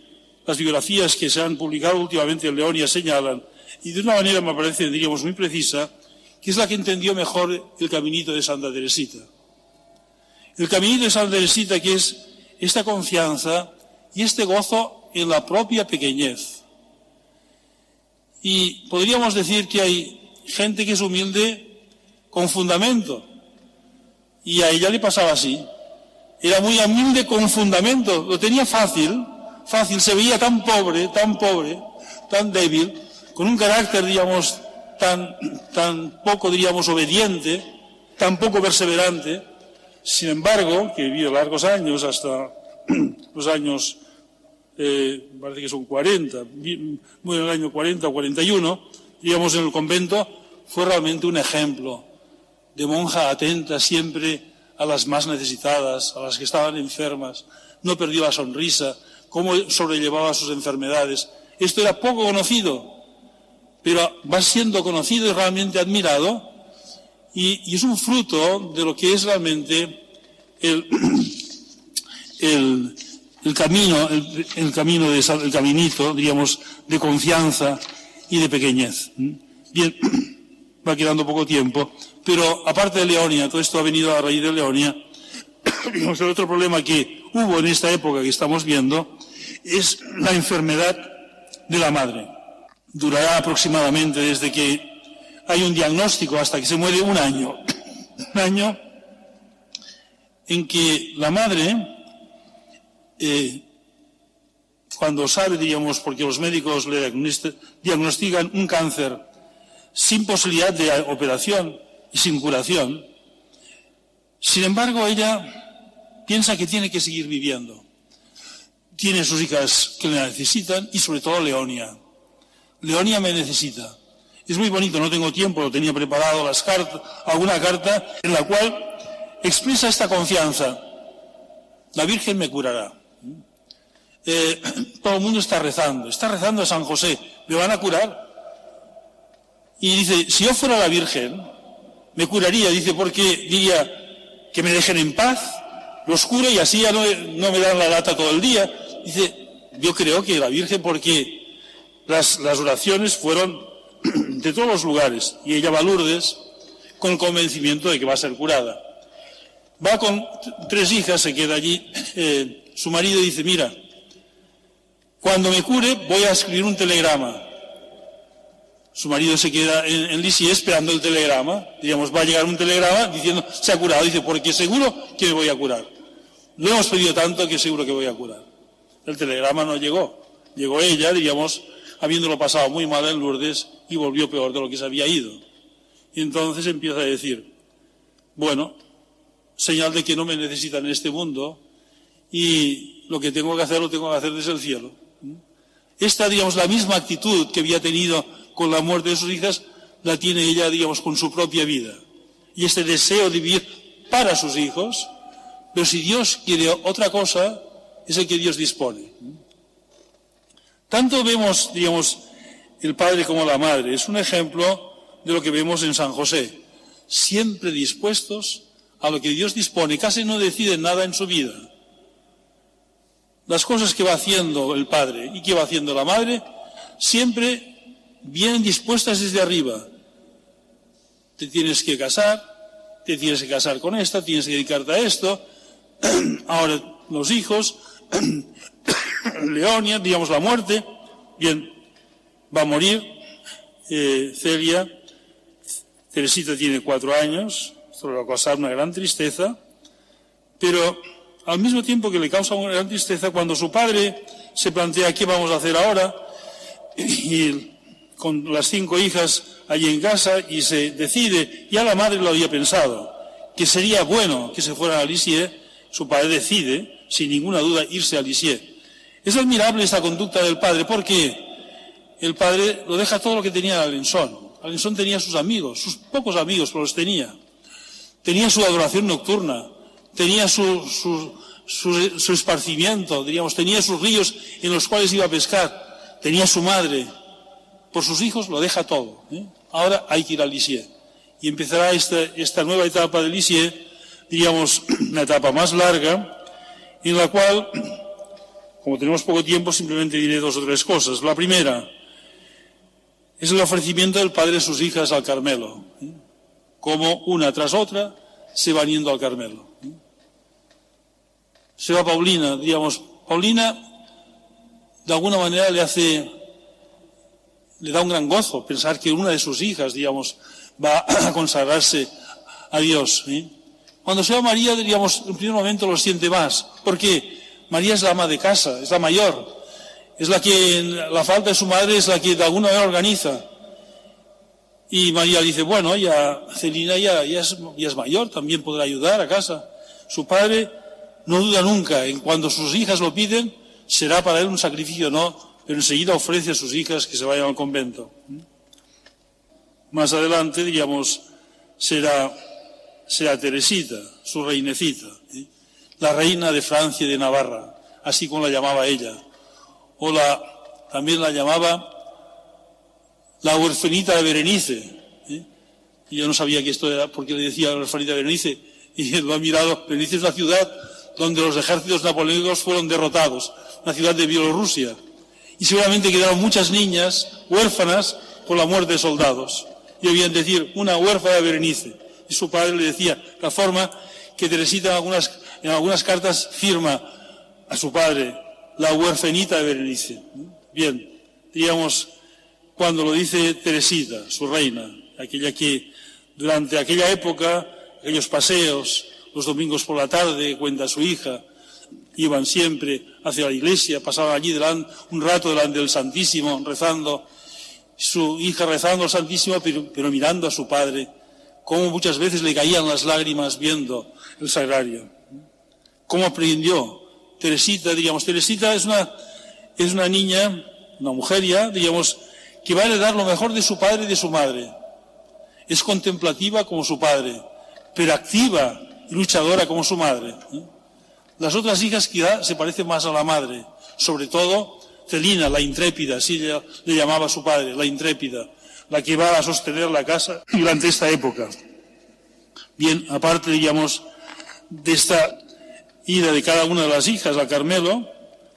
las biografías que se han publicado últimamente en Leonia señalan, y de una manera me parece, diríamos, muy precisa, que es la que entendió mejor el caminito de Santa Teresita. El caminito de Santa Teresita que es esta confianza y este gozo en la propia pequeñez. Y podríamos decir que hay gente que es humilde con fundamento, y a ella le pasaba así. Era muy humilde con fundamento, lo tenía fácil, fácil, se veía tan pobre, tan pobre, tan débil, con un carácter, digamos, tan, tan poco, diríamos, obediente, tan poco perseverante. Sin embargo, que vivió largos años, hasta los años, eh, parece que son 40, muy en el año 40 o 41, digamos, en el convento, fue realmente un ejemplo de monja atenta siempre a las más necesitadas, a las que estaban enfermas, no perdió la sonrisa, cómo sobrellevaba sus enfermedades. Esto era poco conocido, pero va siendo conocido y realmente admirado, y, es un fruto de lo que es realmente el, el, camino, el, camino de, el caminito, diríamos, de confianza y de pequeñez. Bien, va quedando poco tiempo. Pero aparte de Leonia, todo esto ha venido a raíz de Leonia, el otro problema que hubo en esta época que estamos viendo es la enfermedad de la madre. Durará aproximadamente desde que hay un diagnóstico hasta que se muere un año. Un año en que la madre, eh, cuando sabe, diríamos, porque los médicos le diagnostican un cáncer sin posibilidad de operación, y sin curación. Sin embargo, ella piensa que tiene que seguir viviendo. Tiene sus hijas que le necesitan y sobre todo Leonia. Leonia me necesita. Es muy bonito, no tengo tiempo, lo tenía preparado las cartas, alguna carta en la cual expresa esta confianza. La Virgen me curará. Eh, todo el mundo está rezando, está rezando a San José, ¿me van a curar? Y dice, si yo fuera la Virgen, me curaría, dice, porque diría que me dejen en paz, los cura y así ya no, me dan la lata todo el día. Dice, yo creo que la Virgen, porque las, oraciones fueron de todos los lugares, y ella va a Lourdes con convencimiento de que va a ser curada. Va con tres hijas, se queda allí, eh, su marido dice, mira, cuando me cure voy a escribir un telegrama su marido se queda en, en esperando el telegrama. Digamos, va a llegar un telegrama diciendo, se ha curado. Dice, porque seguro que me voy a curar. No hemos pedido tanto que seguro que voy a curar. El telegrama no llegó. Llegó ella, digamos, habiéndolo pasado muy mal en Lourdes y volvió peor de lo que se había ido. Y entonces empieza a decir, bueno, señal de que no me necesitan en este mundo y lo que tengo que hacer lo tengo que hacer desde el cielo. Esta, digamos, la misma actitud que había tenido con la muerte de sus hijas, la tiene ella, digamos, con su propia vida. Y este deseo de vivir para sus hijos, pero si Dios quiere otra cosa, es el que Dios dispone. Tanto vemos, digamos, el padre como la madre. Es un ejemplo de lo que vemos en San José. Siempre dispuestos a lo que Dios dispone. Casi no deciden nada en su vida. Las cosas que va haciendo el padre y que va haciendo la madre, siempre vienen dispuestas desde arriba. Te tienes que casar, te tienes que casar con esta, tienes que dedicarte a esto. Ahora los hijos, Leonia, digamos la muerte, bien, va a morir, eh, Celia, Teresita tiene cuatro años, esto le va a causar una gran tristeza, pero al mismo tiempo que le causa una gran tristeza, cuando su padre se plantea qué vamos a hacer ahora, y con las cinco hijas allí en casa, y se decide, ya la madre lo había pensado, que sería bueno que se fuera a Lisieux, su padre decide, sin ninguna duda, irse a Lisieux. Es admirable esta conducta del padre, porque el padre lo deja todo lo que tenía Alençon. Alençon tenía sus amigos, sus pocos amigos, pero los tenía. Tenía su adoración nocturna, tenía su, su, esparcimiento, diríamos, tenía sus ríos en los cuales iba a pescar, tenía su madre. Por sus hijos lo deja todo. ¿eh? Ahora hay que ir a Lisieux. Y empezará esta, esta nueva etapa de Lisieux, diríamos, una etapa más larga, en la cual como tenemos poco tiempo, simplemente diré dos o tres cosas. La primera es el ofrecimiento del padre de sus hijas al Carmelo, ¿eh? como una tras otra se van yendo al Carmelo. ¿eh? Se va Paulina, digamos, Paulina de alguna manera le hace, le da un gran gozo pensar que una de sus hijas, digamos, va a consagrarse a Dios. ¿eh? Cuando se va María, diríamos, en primer momento lo siente más. ¿Por qué? María es la ama de casa, es la mayor, es la que la falta de su madre es la que de alguna manera organiza. Y María dice, bueno, ya Celina ya, ya, es, mayor, también podrá ayudar a casa. Su padre no duda nunca en cuando sus hijas lo piden, será para él un sacrificio, no, pero enseguida ofrece a sus hijas que se vayan al convento. Más adelante, digamos, será, será Teresita, su reinecita la reina de Francia y de Navarra, así como la llamaba ella. O la, también la llamaba la huerfanita de Berenice. ¿eh? Y yo no sabía que esto era porque le decía la huerfanita de Berenice. Y lo ha mirado. Berenice es una ciudad donde los ejércitos napoleónicos fueron derrotados, una ciudad de Bielorrusia. Y seguramente quedaron muchas niñas huérfanas por la muerte de soldados. Y debían decir, una huérfana de Berenice. Y su padre le decía, la forma que Teresita algunas en algunas cartas firma a su padre, la huerfanita de Berenice. Bien, digamos, cuando lo dice Teresita, su reina, aquella que durante aquella época, aquellos paseos, los domingos por la tarde, cuenta su hija, iban siempre hacia la iglesia, pasaban allí un rato delante del Santísimo, rezando, su hija rezando al Santísimo, pero, pero mirando a su padre, como muchas veces le caían las lágrimas viendo el sagrario cómo aprendió Teresita, digamos, Teresita es una, es una niña, una mujer ya, digamos, que va a heredar lo mejor de su padre y de su madre. Es contemplativa como su padre, pero activa y luchadora como su madre. ¿eh? Las otras hijas quizá se parecen más a la madre, sobre todo Celina, la intrépida, así le llamaba su padre, la intrépida, la que va a sostener la casa durante esta época. Bien, aparte, digamos, de esta ida de cada una de las hijas a Carmelo,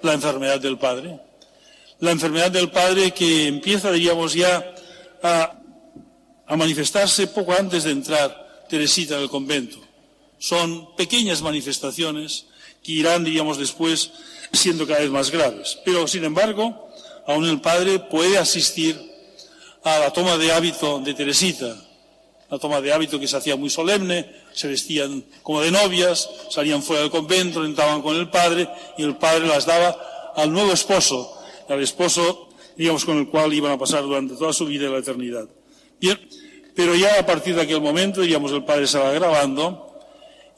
la enfermedad del padre. La enfermedad del padre que empieza, diríamos, ya a, a manifestarse poco antes de entrar Teresita en el convento. Son pequeñas manifestaciones que irán, diríamos, después siendo cada vez más graves. Pero, sin embargo, aún el padre puede asistir a la toma de hábito de Teresita, la toma de hábito que se hacía muy solemne, se vestían como de novias, salían fuera del convento, entraban con el padre y el padre las daba al nuevo esposo, al esposo, digamos, con el cual iban a pasar durante toda su vida la eternidad. Bien, pero ya a partir de aquel momento, el padre se va grabando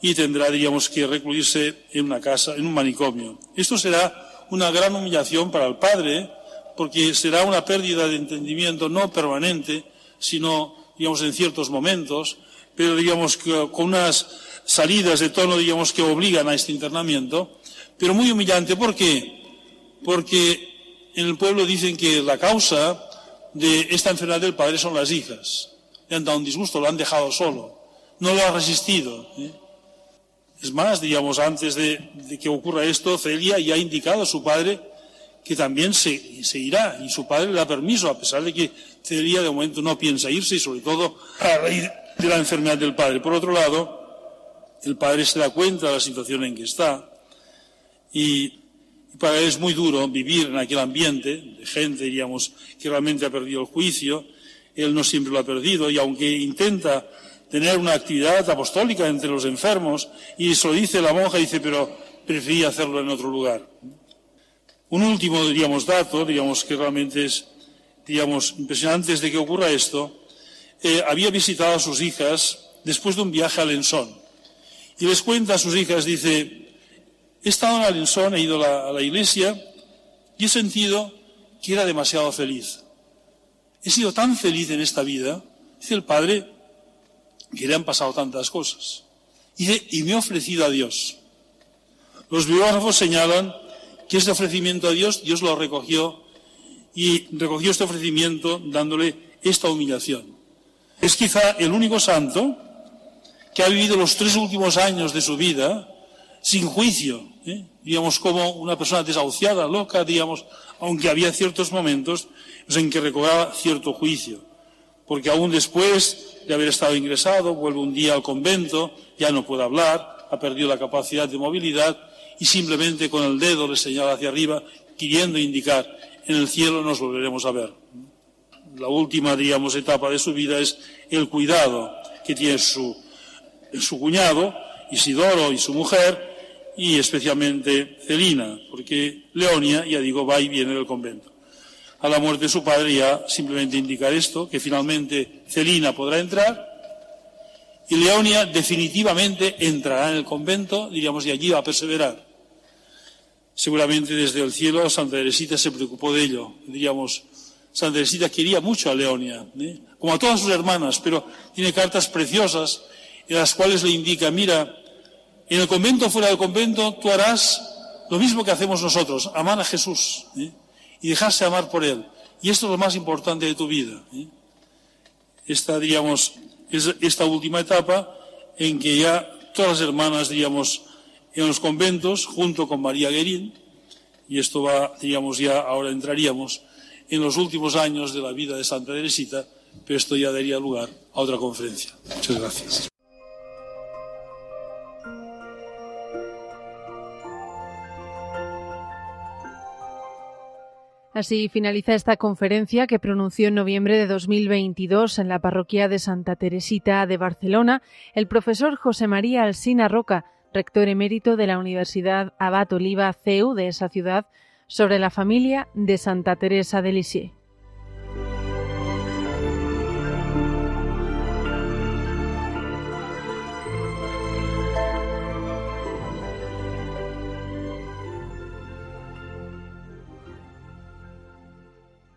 y tendrá, diríamos, que recluirse en una casa, en un manicomio. Esto será una gran humillación para el padre, porque será una pérdida de entendimiento no permanente, sino, digamos, en ciertos momentos, pero digamos que con unas salidas de tono, digamos, que obligan a este internamiento, pero muy humillante. ¿Por qué? Porque en el pueblo dicen que la causa de esta enfermedad del padre son las hijas. Le han dado un disgusto, lo han dejado solo, no lo ha resistido. ¿eh? Es más, digamos, antes de, que ocurra esto, Celia ya ha indicado a su padre que también se, se, irá y su padre le da permiso, a pesar de que Celia de momento no piensa irse y sobre todo a raíz de la enfermedad del padre. Por otro lado, el padre se da cuenta de la situación en que está y, para él es muy duro vivir en aquel ambiente de gente, diríamos, que realmente ha perdido el juicio. Él no siempre lo ha perdido y aunque intenta tener una actividad apostólica entre los enfermos y eso lo dice la monja, dice, pero prefería hacerlo en otro lugar. Un último, diríamos, dato, digamos, que realmente es, digamos, impresionante antes de que ocurra esto, eh, había visitado a sus hijas después de un viaje a Lensón. Y les cuenta a sus hijas, dice, he estado en Alensón, he ido a la iglesia y he sentido que era demasiado feliz. He sido tan feliz en esta vida, dice el padre, que le han pasado tantas cosas. Y, me he ofrecido a Dios. Los biógrafos señalan que este ofrecimiento a Dios, Dios lo recogió y recogió este ofrecimiento dándole esta humillación. Es quizá el único santo que ha vivido los tres últimos años de su vida sin juicio, ¿eh? digamos como una persona desahuciada, loca, digamos, aunque había ciertos momentos en que recobraba cierto juicio, porque aún después de haber estado ingresado, vuelve un día al convento, ya no puede hablar, ha perdido la capacidad de movilidad y simplemente con el dedo le señala hacia arriba, queriendo indicar, en el cielo nos volveremos a ver. La última, digamos, etapa de su vida es el cuidado que tiene su, su cuñado, Isidoro y su mujer, y especialmente Celina, porque Leonia, ya digo, va y viene del convento a la muerte de su padre ya simplemente indicar esto, que finalmente Celina podrá entrar y Leonia definitivamente entrará en el convento, diríamos, y allí va a perseverar. Seguramente desde el cielo Santa Teresita se preocupó de ello. Diríamos, Santa Teresita quería mucho a Leonia, ¿eh? como a todas sus hermanas, pero tiene cartas preciosas en las cuales le indica, mira, en el convento fuera del convento tú harás lo mismo que hacemos nosotros, amar a Jesús. ¿eh? y dejarse amar por Él. Y esto es lo más importante de tu vida. ¿eh? Esta, diríamos, es esta última etapa en que ya todas las hermanas, diríamos, en los conventos, junto con María Guerín, y esto va, diríamos, ya ahora entraríamos en los últimos años de la vida de Santa Teresita, pero esto ya daría lugar a otra conferencia. Muchas gracias. Así finaliza esta conferencia que pronunció en noviembre de 2022 en la parroquia de Santa Teresita de Barcelona el profesor José María Alsina Roca, rector emérito de la Universidad Abad Oliva CEU de esa ciudad, sobre la familia de Santa Teresa de Lisieux.